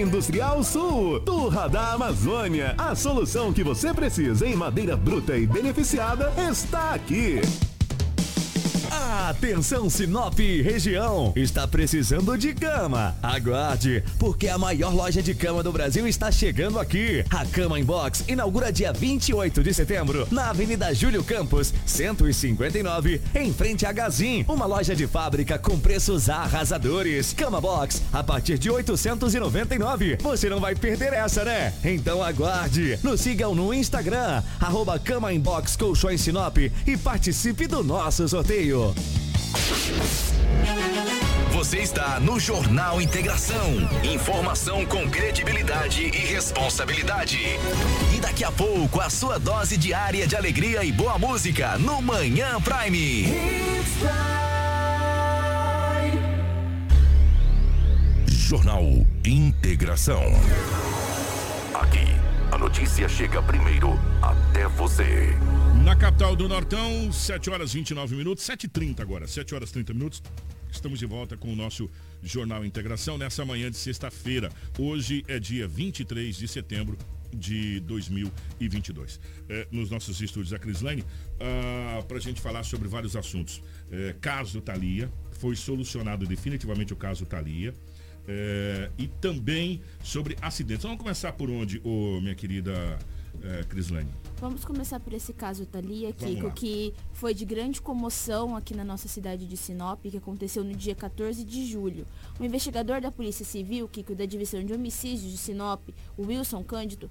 Industrial Sul, Turra da Amazônia. A solução que você precisa em madeira bruta e beneficiada está aqui. Atenção Sinop região, está precisando de cama? Aguarde, porque a maior loja de cama do Brasil está chegando aqui. A Cama Inbox inaugura dia 28 de setembro na Avenida Júlio Campos, 159, em frente a Gazin, uma loja de fábrica com preços arrasadores. Cama Box a partir de 899. Você não vai perder essa, né? Então aguarde. Nos sigam no Instagram, arroba Cama Inbox Colchões Sinop e participe do nosso sorteio. Você está no Jornal Integração. Informação com credibilidade e responsabilidade. E daqui a pouco, a sua dose diária de alegria e boa música no Manhã Prime. Jornal Integração. Aqui, a notícia chega primeiro até você. Na capital do Nortão, 7 horas 29 minutos, 7h30 agora, 7 horas 30 minutos. Estamos de volta com o nosso Jornal Integração nessa manhã de sexta-feira. Hoje é dia 23 de setembro de 2022. É, nos nossos estúdios, a Crislane, ah, para a gente falar sobre vários assuntos. É, caso Thalia, foi solucionado definitivamente o caso Thalia. É, e também sobre acidentes. Vamos começar por onde, oh, minha querida é, Crislane? Vamos começar por esse caso Thalia, Kiko, que foi de grande comoção aqui na nossa cidade de Sinop, que aconteceu no dia 14 de julho. O investigador da Polícia Civil, Kiko, da Divisão de Homicídios de Sinop, o Wilson Cândido,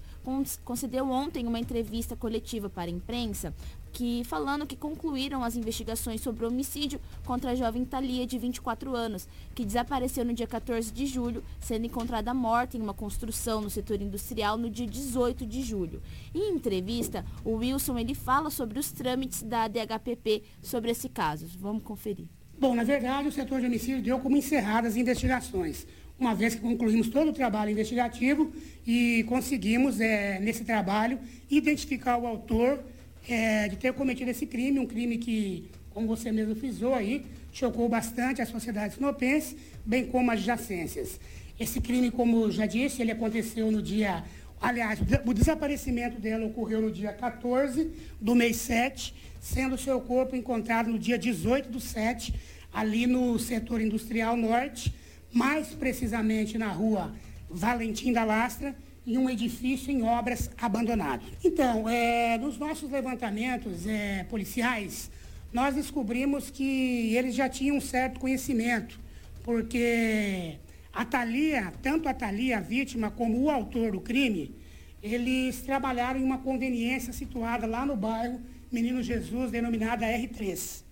concedeu ontem uma entrevista coletiva para a imprensa que falando que concluíram as investigações sobre o homicídio contra a jovem Thalia, de 24 anos, que desapareceu no dia 14 de julho, sendo encontrada morta em uma construção no setor industrial no dia 18 de julho. Em entrevista, o Wilson ele fala sobre os trâmites da DHPP sobre esse caso. Vamos conferir. Bom, na verdade, o setor de homicídio deu como encerradas as investigações, uma vez que concluímos todo o trabalho investigativo e conseguimos, é, nesse trabalho, identificar o autor é, de ter cometido esse crime, um crime que, como você mesmo frisou aí, chocou bastante a sociedade sinopense, bem como as adjacências. Esse crime, como já disse, ele aconteceu no dia. Aliás, o desaparecimento dela ocorreu no dia 14 do mês 7, sendo seu corpo encontrado no dia 18 do 7, ali no setor industrial norte, mais precisamente na rua Valentim da Lastra, em um edifício em obras abandonado. Então, é, nos nossos levantamentos é, policiais, nós descobrimos que eles já tinham um certo conhecimento, porque a Thalia, tanto a Thalia, a vítima, como o autor do crime, eles trabalharam em uma conveniência situada lá no bairro Menino Jesus, denominada R3.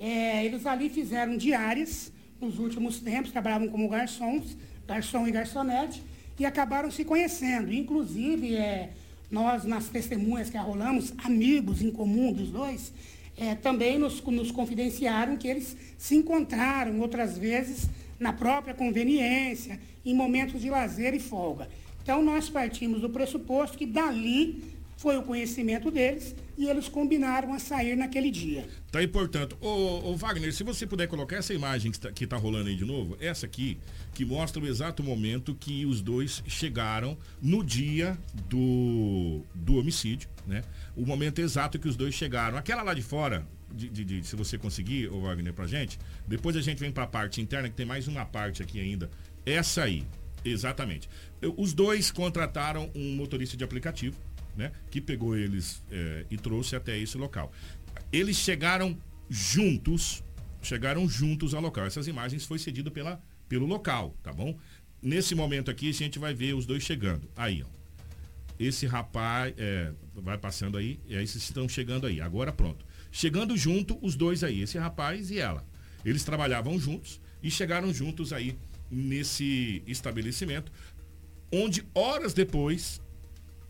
É, eles ali fizeram diárias nos últimos tempos, trabalhavam como garçons, garçom e garçonete, e acabaram se conhecendo. Inclusive, é, nós, nas testemunhas que arrolamos, amigos em comum dos dois, é, também nos, nos confidenciaram que eles se encontraram outras vezes na própria conveniência, em momentos de lazer e folga. Então, nós partimos do pressuposto que dali foi o conhecimento deles e eles combinaram a sair naquele dia. Tá aí, portanto, ô, ô Wagner, se você puder colocar essa imagem que está, tá rolando aí de novo, essa aqui, que mostra o exato momento que os dois chegaram no dia do, do homicídio, né? O momento exato que os dois chegaram. Aquela lá de fora, de, de, de, se você conseguir, ô Wagner, pra gente, depois a gente vem para a parte interna, que tem mais uma parte aqui ainda. Essa aí, exatamente. Os dois contrataram um motorista de aplicativo, né? Que pegou eles é, e trouxe até esse local. Eles chegaram juntos, chegaram juntos ao local. Essas imagens foi cedido pela, pelo local, tá bom? Nesse momento aqui a gente vai ver os dois chegando. Aí, ó. Esse rapaz é, vai passando aí, e aí vocês estão chegando aí. Agora pronto. Chegando junto, os dois aí, esse rapaz e ela. Eles trabalhavam juntos e chegaram juntos aí nesse estabelecimento, onde horas depois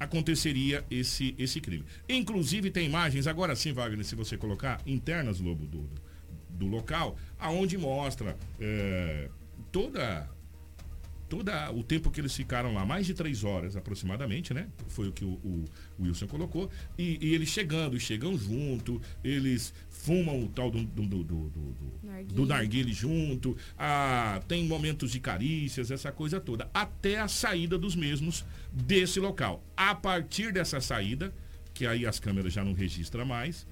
aconteceria esse, esse crime. Inclusive tem imagens, agora sim, Wagner, se você colocar, internas, Lobo, do, do local, aonde mostra é, toda toda o tempo que eles ficaram lá, mais de três horas aproximadamente, né? Foi o que o, o, o Wilson colocou. E, e, eles chegando, chegam junto, eles fumam o tal do, do, do, do, do, do narguile junto, ah, tem momentos de carícias, essa coisa toda, até a saída dos mesmos desse local. A partir dessa saída, que aí as câmeras já não registram mais,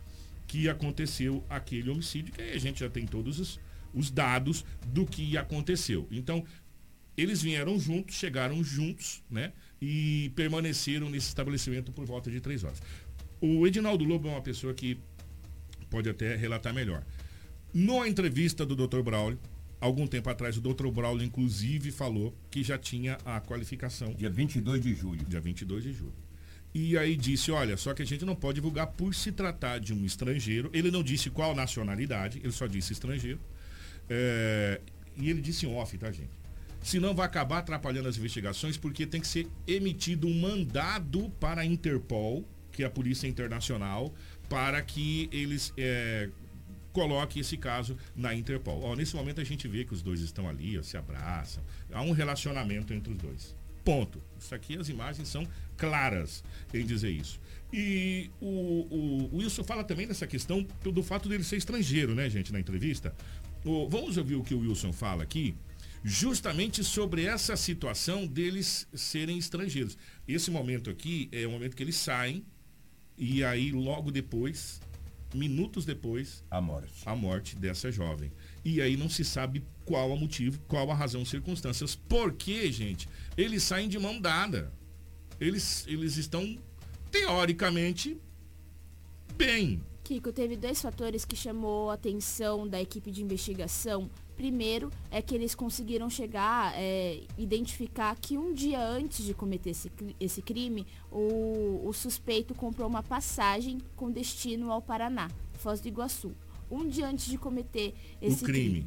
que aconteceu aquele homicídio, que aí a gente já tem todos os, os dados do que aconteceu. Então, eles vieram juntos, chegaram juntos, né? E permaneceram nesse estabelecimento por volta de três horas. O Edinaldo Lobo é uma pessoa que pode até relatar melhor. Na entrevista do Dr. Braulio, algum tempo atrás, o Dr. Braulio, inclusive, falou que já tinha a qualificação. Dia 22 de julho. Dia 22 de julho. E aí disse, olha, só que a gente não pode divulgar por se tratar de um estrangeiro. Ele não disse qual nacionalidade, ele só disse estrangeiro. É, e ele disse off, tá, gente? Senão vai acabar atrapalhando as investigações, porque tem que ser emitido um mandado para a Interpol, que é a Polícia Internacional, para que eles é, coloquem esse caso na Interpol. Ó, nesse momento a gente vê que os dois estão ali, ó, se abraçam, há um relacionamento entre os dois. Ponto. Isso aqui, as imagens são claras em dizer isso. E o, o, Wilson fala também dessa questão do fato dele ser estrangeiro, né, gente, na entrevista. O, vamos ouvir o que o Wilson fala aqui justamente sobre essa situação deles serem estrangeiros. Esse momento aqui é o momento que eles saem e aí logo depois, minutos depois, a morte. A morte dessa jovem. E aí não se sabe qual o motivo, qual a razão, circunstâncias. Porque, gente, eles saem de mão dada. Eles, eles estão teoricamente bem. Kiko, teve dois fatores que chamou a atenção da equipe de investigação Primeiro é que eles conseguiram chegar, é, identificar que um dia antes de cometer esse, esse crime, o, o suspeito comprou uma passagem com destino ao Paraná, Foz do Iguaçu. Um dia antes de cometer esse crime. crime.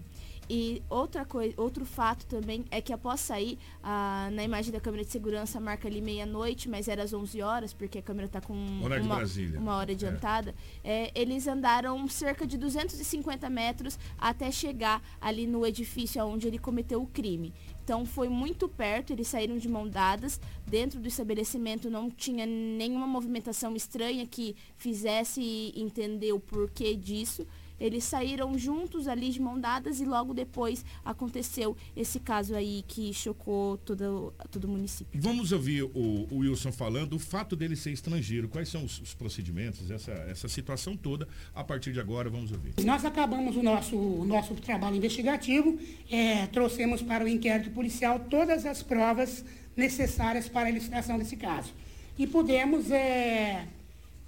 E outra coisa, outro fato também é que após sair, ah, na imagem da câmera de segurança marca ali meia-noite, mas era às 11 horas, porque a câmera está com hora uma, uma, hora adiantada. É. É, eles andaram cerca de 250 metros até chegar ali no edifício onde ele cometeu o crime. Então foi muito perto, eles saíram de mão dadas. Dentro do estabelecimento não tinha nenhuma movimentação estranha que fizesse entender o porquê disso. Eles saíram juntos ali de mão dadas e logo depois aconteceu esse caso aí que chocou todo, todo o município. Vamos ouvir o, o Wilson falando o fato dele ser estrangeiro. Quais são os, os, procedimentos, essa, essa situação toda. A partir de agora, vamos ouvir. Nós acabamos o nosso, o nosso trabalho investigativo, é, trouxemos para o inquérito policial todas as provas necessárias para a elucidação desse caso. E pudemos, é,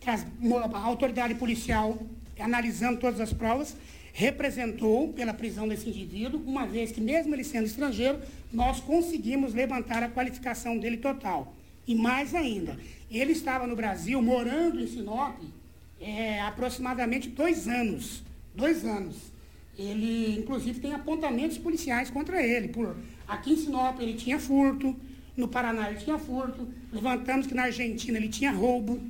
a autoridade policial analisando todas as provas, representou pela prisão desse indivíduo, uma vez que, mesmo ele sendo estrangeiro, nós conseguimos levantar a qualificação dele total. E mais ainda, ele estava no Brasil, morando em Sinop, é, aproximadamente dois anos. Dois anos. Ele, inclusive, tem apontamentos policiais contra ele. Por, aqui em Sinop ele tinha furto, no Paraná ele tinha furto, levantamos que na Argentina ele tinha roubo,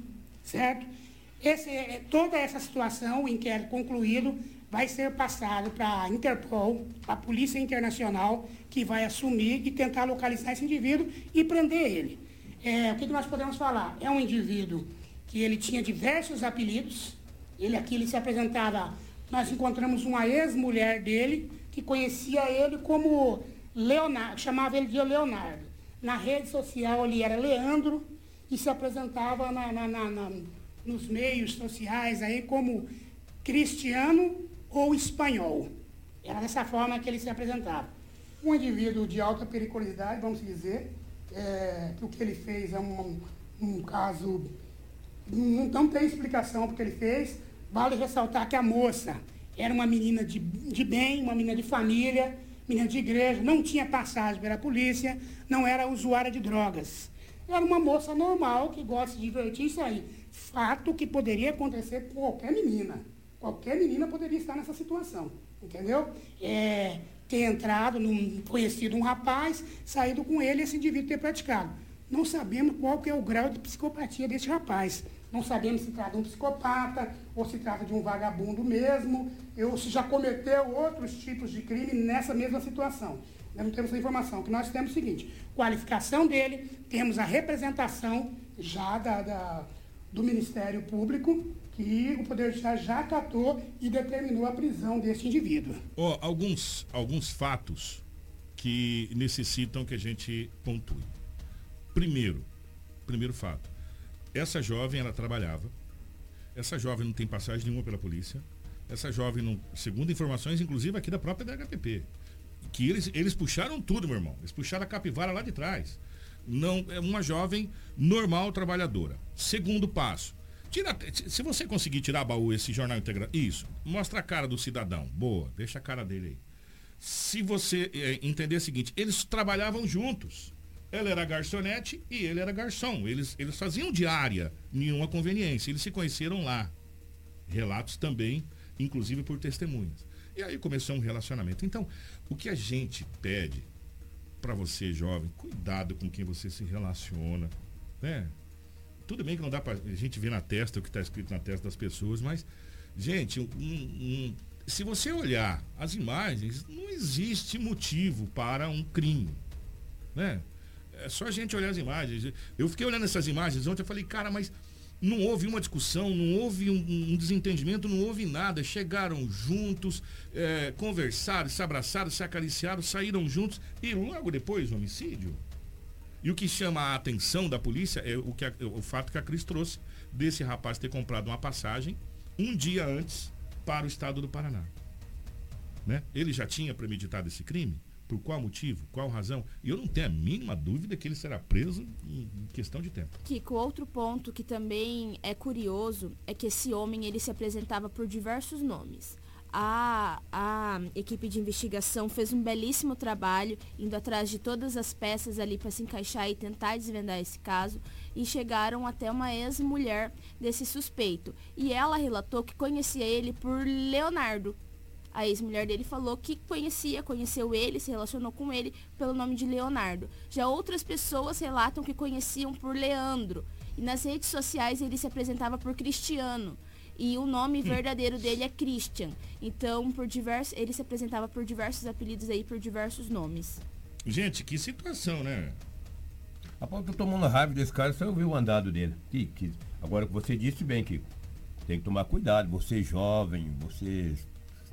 certo? Esse, é, toda essa situação, o inquérito concluído, vai ser passado para a Interpol, a Polícia Internacional, que vai assumir e tentar localizar esse indivíduo e prender ele. É, o que, que nós podemos falar? É um indivíduo que ele tinha diversos apelidos. Ele aqui ele se apresentava. Nós encontramos uma ex-mulher dele que conhecia ele como Leonardo, chamava ele de Leonardo. Na rede social ele era Leandro e se apresentava na, na, na, nos meios sociais aí como cristiano ou espanhol. Era dessa forma que ele se apresentava. Um indivíduo de alta periculosidade, vamos dizer, é, que o que ele fez é um, um caso. Não, não tem explicação porque ele fez. Vale ressaltar que a moça era uma menina de, de bem, uma menina de família, menina de igreja, não tinha passagem pela polícia, não era usuária de drogas. Era uma moça normal que gosta de divertir isso aí. Fato que poderia acontecer com qualquer menina. Qualquer menina poderia estar nessa situação. Entendeu? É, ter entrado, num, conhecido um rapaz, saído com ele esse indivíduo ter praticado. Não sabemos qual que é o grau de psicopatia desse rapaz. Não sabemos se trata de um psicopata ou se trata de um vagabundo mesmo, ou se já cometeu outros tipos de crime nessa mesma situação. Nós não temos essa informação. O que nós temos é o seguinte: qualificação dele, temos a representação já da, da do Ministério Público, que o Poder Judiciário já acatou e determinou a prisão desse indivíduo. Oh, alguns, alguns fatos que necessitam que a gente pontue. Primeiro, primeiro fato. Essa jovem, ela trabalhava. Essa jovem não tem passagem nenhuma pela polícia. Essa jovem, não, segundo informações, inclusive aqui da própria DHPP, que eles, eles puxaram tudo, meu irmão. Eles puxaram a capivara lá de trás. Não, é uma jovem normal, trabalhadora. Segundo passo, Tira, se você conseguir tirar baú esse jornal integral, isso, mostra a cara do cidadão. Boa, deixa a cara dele aí. Se você é, entender o seguinte, eles trabalhavam juntos. Ela era garçonete e ele era garçom. Eles, eles faziam diária, nenhuma conveniência. Eles se conheceram lá. Relatos também, inclusive por testemunhas. E aí começou um relacionamento. Então, o que a gente pede para você, jovem, cuidado com quem você se relaciona, né? Tudo bem que não dá para a gente ver na testa o que está escrito na testa das pessoas, mas, gente, um, um, se você olhar as imagens, não existe motivo para um crime. Né? É só a gente olhar as imagens. Eu fiquei olhando essas imagens ontem e falei, cara, mas não houve uma discussão, não houve um, um desentendimento, não houve nada. Chegaram juntos, é, conversaram, se abraçaram, se acariciaram, saíram juntos e logo depois o homicídio. E o que chama a atenção da polícia é o, que a, o fato que a Cris trouxe desse rapaz ter comprado uma passagem um dia antes para o estado do Paraná. Né? Ele já tinha premeditado esse crime? Por qual motivo? Qual razão? E eu não tenho a mínima dúvida que ele será preso em questão de tempo. Kiko, outro ponto que também é curioso é que esse homem ele se apresentava por diversos nomes a, a equipe de investigação fez um belíssimo trabalho, indo atrás de todas as peças ali para se encaixar e tentar desvendar esse caso, e chegaram até uma ex-mulher desse suspeito. E ela relatou que conhecia ele por Leonardo. A ex-mulher dele falou que conhecia, conheceu ele, se relacionou com ele pelo nome de Leonardo. Já outras pessoas relatam que conheciam por Leandro. E nas redes sociais ele se apresentava por Cristiano e o nome verdadeiro dele é Christian. Então, por diversos, ele se apresentava por diversos apelidos aí, por diversos nomes. Gente, que situação, né? Rapaz, eu tô tomando raiva desse cara, só eu vi o andado dele. Que, que, agora que você disse bem, Kiko, tem que tomar cuidado. Você jovem, você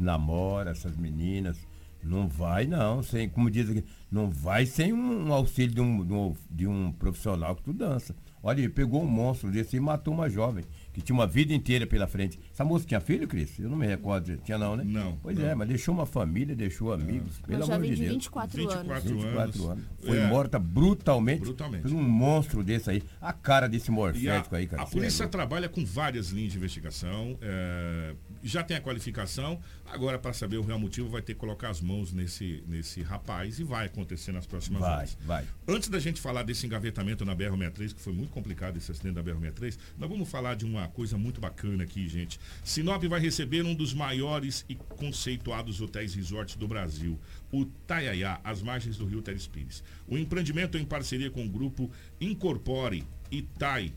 namora essas meninas, não vai não, sem, como diz aqui, não vai sem um, um auxílio de um, de um, de um profissional que tu dança. Olha, ele pegou um monstro desse e matou uma jovem que tinha uma vida inteira pela frente. Essa moça tinha filho, Cris? Eu não me recordo. Tinha não, né? Não. Pois não. é, mas deixou uma família, deixou amigos. Não. Pelo amor de Deus. 24, 24 anos. 24 anos. Foi é. morta brutalmente, brutalmente por um monstro desse aí. A cara desse morfético aí, cara. A polícia é trabalha com várias linhas de investigação. É, já tem a qualificação. Agora, para saber o real motivo, vai ter que colocar as mãos nesse, nesse rapaz e vai acontecer nas próximas vai, horas. Vai. Antes da gente falar desse engavetamento na BR-63, que foi muito complicado esse acidente da BR-63, nós vamos falar de uma coisa muito bacana aqui, gente. Sinop vai receber um dos maiores e conceituados hotéis resorts do Brasil, o Taiaiá, às margens do rio Teres Pires. O empreendimento em parceria com o grupo Incorpore Itai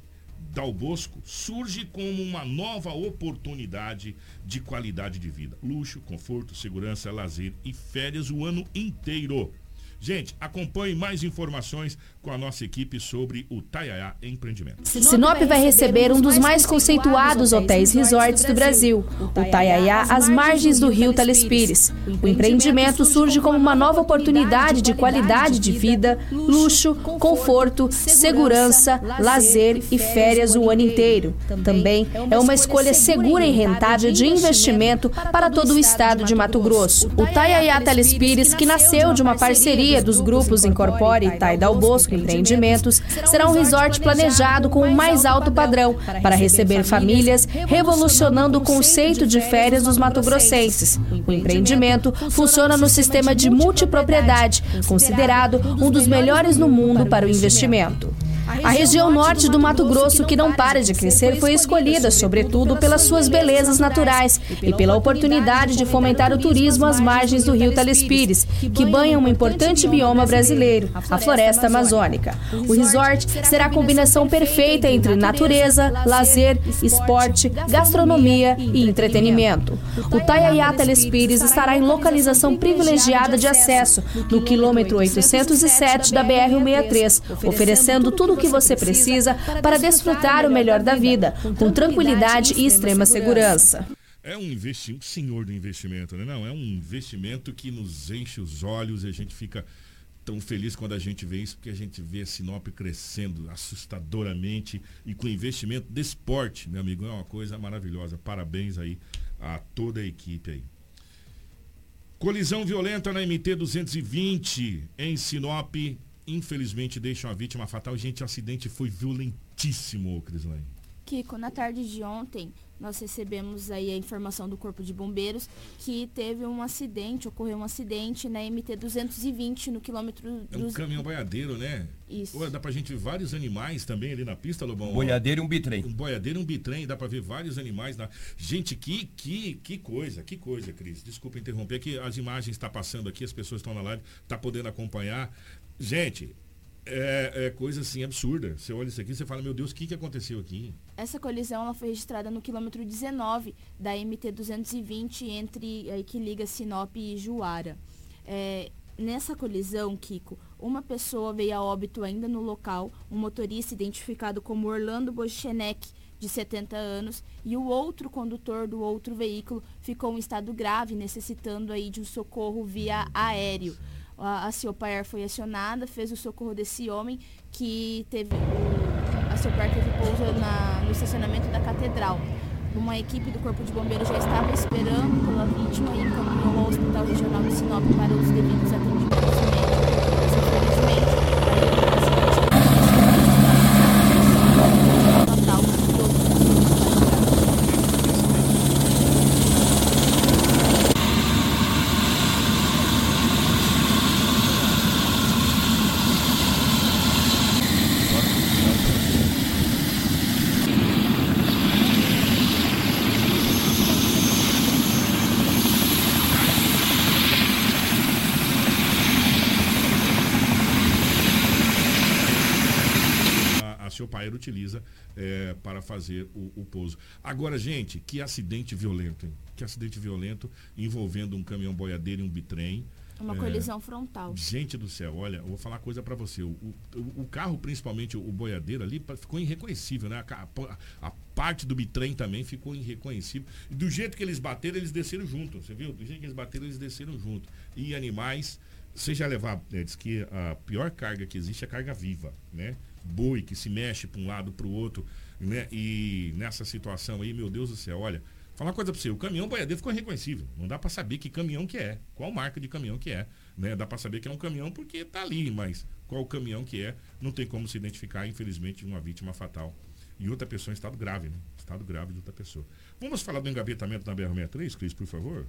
Dal Bosco surge como uma nova oportunidade de qualidade de vida. Luxo, conforto, segurança, lazer e férias o ano inteiro. Gente, acompanhe mais informações com a nossa equipe sobre o Taiaiá Empreendimento. Sinop vai receber um dos mais conceituados hotéis resorts do Brasil, o Taiaiá às margens do rio Telespires. O empreendimento surge como uma nova oportunidade de qualidade de vida, luxo, conforto, segurança, lazer e férias o ano inteiro. Também é uma escolha segura e rentável de investimento para todo o estado de Mato Grosso. O Taiaiá Telespires, que nasceu de uma parceria parceria dos grupos Incorpore e Taidal Bosco Empreendimentos, será um resort planejado com o mais alto padrão para receber famílias, revolucionando o conceito de férias dos matogrossenses. O empreendimento funciona no sistema de multipropriedade, considerado um dos melhores no mundo para o investimento. A região norte do Mato Grosso, que não para de crescer, foi escolhida, sobretudo, pelas suas belezas naturais e pela oportunidade de fomentar o turismo às margens do rio Telespires, que banha um importante bioma brasileiro, a floresta amazônica. O resort será a combinação perfeita entre natureza, lazer, esporte, gastronomia e entretenimento. O Taiaiá Telespires estará em localização privilegiada de acesso, no quilômetro 807 da BR-163, oferecendo tudo o que você precisa para desfrutar o melhor da vida, com tranquilidade e extrema segurança. É um investimento, senhor do investimento, né? Não, é um investimento que nos enche os olhos e a gente fica tão feliz quando a gente vê isso, porque a gente vê a Sinop crescendo assustadoramente e com investimento de esporte, meu amigo, é uma coisa maravilhosa. Parabéns aí a toda a equipe aí. Colisão violenta na MT 220 em Sinop infelizmente deixa uma vítima fatal. Gente, o acidente foi violentíssimo, Crislane. Kiko, na tarde de ontem, nós recebemos aí a informação do Corpo de Bombeiros que teve um acidente, ocorreu um acidente na MT-220 no quilômetro... É um caminhão boiadeiro, né? Isso. Pô, dá pra gente ver vários animais também ali na pista, Lobão. Um boiadeiro e um bitrem. Um boiadeiro e um bitrem, dá pra ver vários animais. Na... Gente, que, que, que coisa, que coisa, Cris. Desculpa interromper, que as imagens estão tá passando aqui, as pessoas estão na live, tá podendo acompanhar. Gente, é, é, coisa assim absurda. Você olha isso aqui e você fala, meu Deus, o que, que aconteceu aqui? Essa colisão ela foi registrada no quilômetro 19 da MT-220 entre aí que liga Sinop e Juara. É, nessa colisão, Kiko, uma pessoa veio a óbito ainda no local, um motorista identificado como Orlando Bochenek, de 70 anos, e o outro condutor do outro veículo ficou em estado grave, necessitando aí de um socorro via aéreo a, a Ciopar foi acionada, fez o socorro desse homem que teve a Ciopar teve pouso na, no estacionamento da catedral. Uma equipe do Corpo de Bombeiros já estava esperando pela vítima e encaminhou ao Hospital Regional de Sinop para os devidos atendimentos fazer o, o, pouso. Agora, gente, que acidente violento, hein? Que acidente violento envolvendo um caminhão boiadeiro e um bitrem. Uma é, colisão frontal. Gente do céu, olha, eu vou falar uma coisa para você. O, o, o, carro, principalmente o, boiadeiro ali, ficou irreconhecível, né? A, a, a, parte do bitrem também ficou irreconhecível. E do jeito que eles bateram, eles desceram junto. Você viu? Do jeito que eles bateram, eles desceram junto. E animais. Já levar, né, diz que a pior carga que existe é a carga viva, né? boi que se mexe para um lado para o outro, né? E nessa situação aí, meu Deus do céu, olha, falar uma coisa para você, o caminhão boiadeiro ficou reconhecível. Não dá para saber que caminhão que é, qual marca de caminhão que é, né? Dá para saber que é um caminhão porque está ali, mas qual caminhão que é, não tem como se identificar, infelizmente, uma vítima fatal. E outra pessoa em estado grave, né? Estado grave de outra pessoa. Vamos falar do engavetamento na BR-63, Cris, por favor?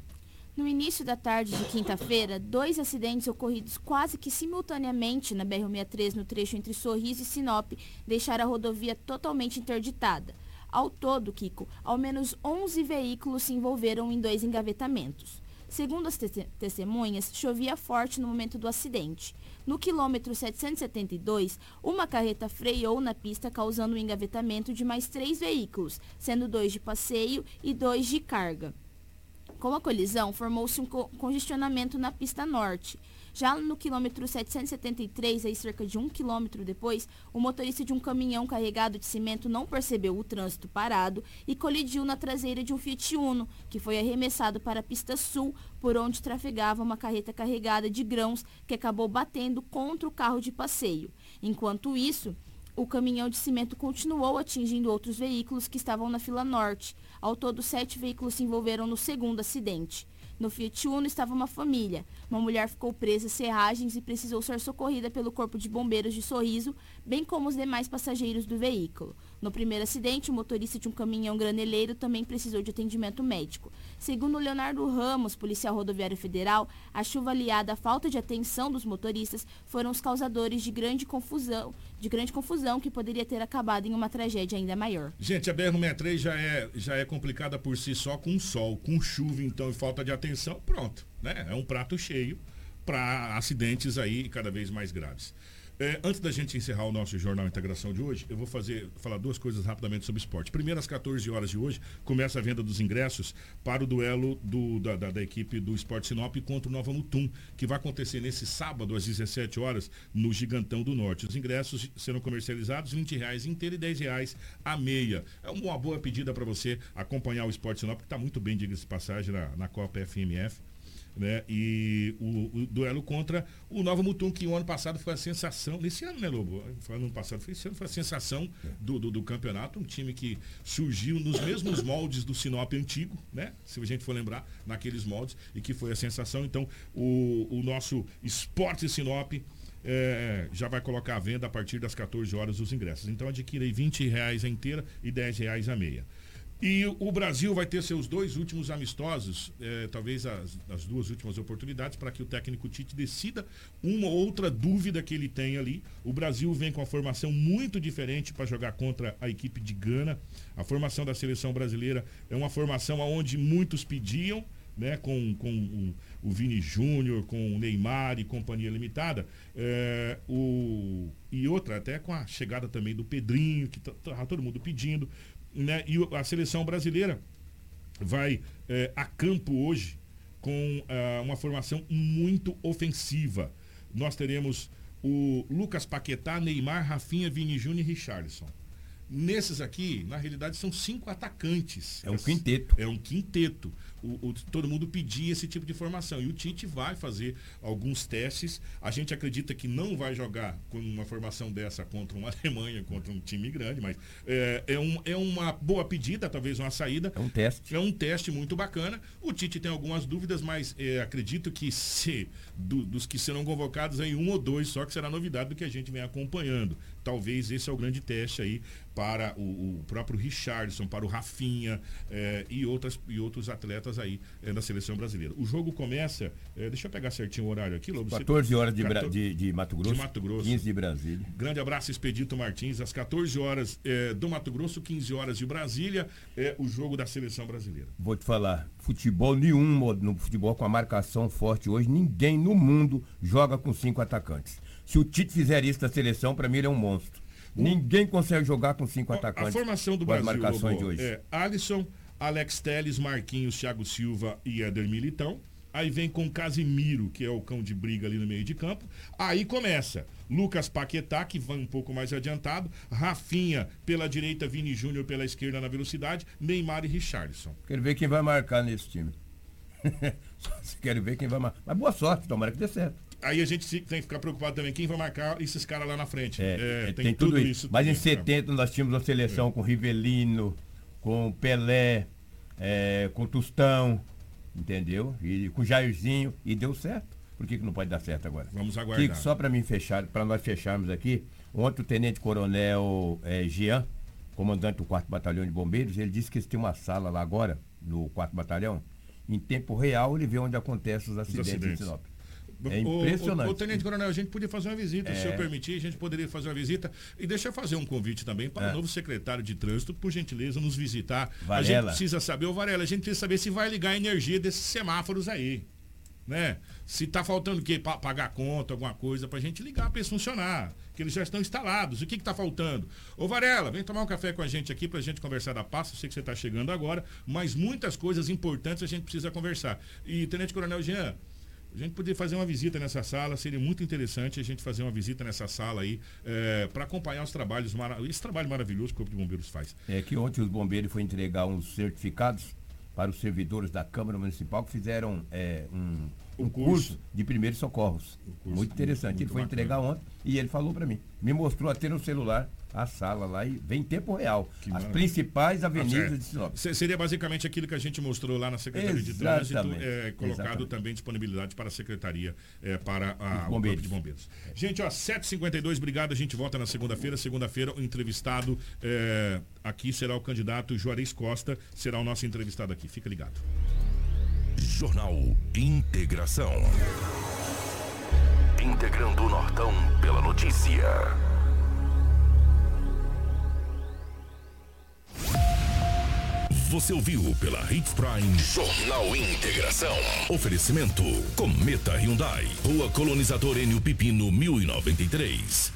No início da tarde de quinta-feira, dois acidentes ocorridos quase que simultaneamente na BR-63 no trecho entre Sorriso e Sinop deixaram a rodovia totalmente interditada. Ao todo, Kiko, ao menos 11 veículos se envolveram em dois engavetamentos. Segundo as te testemunhas, chovia forte no momento do acidente. No quilômetro 772, uma carreta freou na pista, causando o um engavetamento de mais três veículos, sendo dois de passeio e dois de carga. Com a colisão, formou-se um congestionamento na pista norte. Já no quilômetro 773, aí cerca de um quilômetro depois, o motorista de um caminhão carregado de cimento não percebeu o trânsito parado e colidiu na traseira de um Fiat Uno, que foi arremessado para a pista sul, por onde trafegava uma carreta carregada de grãos que acabou batendo contra o carro de passeio. Enquanto isso, o caminhão de cimento continuou atingindo outros veículos que estavam na fila norte. Ao todo, sete veículos se envolveram no segundo acidente. No Fiat Uno estava uma família. Uma mulher ficou presa a serragens e precisou ser socorrida pelo Corpo de Bombeiros de Sorriso, bem como os demais passageiros do veículo. No primeiro acidente, o motorista de um caminhão graneleiro também precisou de atendimento médico. Segundo Leonardo Ramos, policial rodoviário federal, a chuva aliada à falta de atenção dos motoristas foram os causadores de grande confusão, de grande confusão que poderia ter acabado em uma tragédia ainda maior. Gente, a BR-63 já é, já é complicada por si só com sol, com chuva então e falta de atenção, pronto, né? É um prato cheio para acidentes aí cada vez mais graves. É, antes da gente encerrar o nosso Jornal Integração de hoje, eu vou fazer, falar duas coisas rapidamente sobre esporte. Primeiro, às 14 horas de hoje, começa a venda dos ingressos para o duelo do, da, da, da, equipe do Esporte Sinop contra o Nova Mutum, que vai acontecer nesse sábado, às 17 horas, no Gigantão do Norte. Os ingressos serão comercializados 20 reais inteiro e 10 reais a meia. É uma boa pedida para você acompanhar o Esporte Sinop, que está muito bem, diga-se passagem, na, na Copa FMF né? E o, o, duelo contra o Nova Mutum, que o ano passado foi a sensação, nesse ano, né, Lobo? Ano passado, foi esse ano, foi a sensação do, do, do, campeonato, um time que surgiu nos mesmos moldes do Sinop antigo, né? Se a gente for lembrar, naqueles moldes, e que foi a sensação. Então, o, o nosso esporte Sinop. É, já vai colocar à venda a partir das 14 horas os ingressos. Então adquira aí 20 reais a inteira e 10 reais a meia. E o Brasil vai ter seus dois últimos amistosos, é, talvez as, as, duas últimas oportunidades, para que o técnico Tite decida uma ou outra dúvida que ele tem ali. O Brasil vem com uma formação muito diferente para jogar contra a equipe de Gana. A formação da seleção brasileira é uma formação onde muitos pediam, né, com, com o, o Vini Júnior, com o Neymar e companhia limitada. É, o, e outra, até com a chegada também do Pedrinho, que tá, tá todo mundo pedindo né? E a seleção brasileira vai é, a campo hoje com uh, uma formação muito ofensiva. Nós teremos o Lucas Paquetá, Neymar, Rafinha, Vini Júnior e Richarlison. Nesses aqui, na realidade, são cinco atacantes. É um quinteto. É um quinteto o, o, todo mundo pedia esse tipo de formação. E o Tite vai fazer alguns testes. A gente acredita que não vai jogar com uma formação dessa contra uma *laughs* Alemanha, contra um time grande, mas é, é, um, é uma boa pedida, talvez uma saída. É um teste. É um teste muito bacana. O Tite tem algumas dúvidas, mas é, acredito que se do, dos que serão convocados em um ou dois, só que será novidade do que a gente vem acompanhando. Talvez esse é o grande teste aí para o, o próprio Richardson, para o Rafinha é, e, outras, e outros atletas aí é, da seleção brasileira. O jogo começa, é, deixa eu pegar certinho o horário aqui, Lobo. 14 horas de, 14, de, de, Mato Grosso. De Mato Grosso. 15 de Brasília. Grande abraço, Expedito Martins. Às 14 horas do Mato Grosso, 15 horas de Brasília, é o jogo da seleção brasileira. Vou te falar, futebol nenhum, no futebol com a marcação forte hoje, ninguém no mundo joga com cinco atacantes. Se o Tite fizer isso da seleção, para mim ele é um monstro. Ninguém consegue jogar com cinco atacantes. A formação do Brasil, marcações Lobo, de hoje. é Alisson, Alex Teles, Marquinhos, Thiago Silva e Éder Militão. Aí vem com Casimiro, que é o cão de briga ali no meio de campo. Aí começa Lucas Paquetá, que vai um pouco mais adiantado. Rafinha pela direita, Vini Júnior pela esquerda na velocidade. Neymar e Richardson. Quero ver quem vai marcar nesse time. *laughs* Quero ver quem vai marcar. Mas boa sorte, tomara que dê certo. Aí a gente tem que ficar preocupado também quem vai marcar esses caras lá na frente. É, é, tem, tem, tudo, isso. isso. Mas em 70 nós tínhamos uma seleção é. com Rivelino, com Pelé, é, com Tostão, entendeu? E com Jairzinho, e deu certo. Por que, que não pode dar certo agora? Vamos aguardar. só para mim fechar, para nós fecharmos aqui, ontem o Tenente Coronel é, Jean, comandante do 4 Batalhão de Bombeiros, ele disse que eles têm uma sala lá agora, no 4 Batalhão, em tempo real ele vê onde acontecem os acidentes, os acidentes. em Sinop. É impressionante. O, o, o, Tenente Coronel, a gente podia fazer uma visita, É. se eu permitir, a gente poderia fazer uma visita. E deixa eu fazer um convite também para É. o novo secretário de trânsito, por gentileza, nos visitar. A Varela. gente precisa saber, ô Varela, a gente precisa saber se vai ligar a energia desses semáforos aí. Né? Se tá faltando o quê? Pa- pagar conta, alguma coisa, pra gente ligar para eles funcionar. Que eles já estão instalados. O que que tá faltando? Ô Varela, vem tomar um café com a gente aqui pra gente conversar da pasta. Eu sei que você tá chegando agora, mas muitas coisas importantes a gente precisa conversar. E, Tenente Coronel Jean, a gente poderia fazer uma visita nessa sala, seria muito interessante a gente fazer uma visita nessa sala aí, para acompanhar os trabalhos, esse trabalho maravilhoso que o Corpo de Bombeiros faz. É que ontem os bombeiros foram entregar uns certificados para os servidores da Câmara Municipal que fizeram é, um, um curso. de primeiros socorros. muito interessante. muito ele foi bacana. entregar ontem e ele falou para mim. Me mostrou até no celular a sala lá e vem em tempo real. As maravilha. principais Tá avenidas certo. de Sinop. Se- Seria basicamente aquilo que a gente mostrou lá na Secretaria de Exatamente. Trânsito, é, colocado Exatamente. também disponibilidade para a Secretaria, é, para a, o bombeiros. Corpo de Bombeiros. Gente, ó, 7h52, obrigado. A gente volta na segunda-feira. Segunda-feira, o entrevistado é, aqui será o candidato Juarez Costa, será o nosso entrevistado aqui. Fica ligado. Jornal Integração. Integrando o Nortão pela notícia. Você ouviu pela Hits Prime Jornal Integração. Oferecimento Cometa Hyundai. Rua Colonizador Enio Pipino 1093.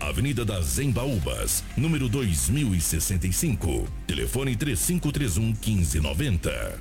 Avenida das Embaúbas, número 2065. Telefone 3531 1590.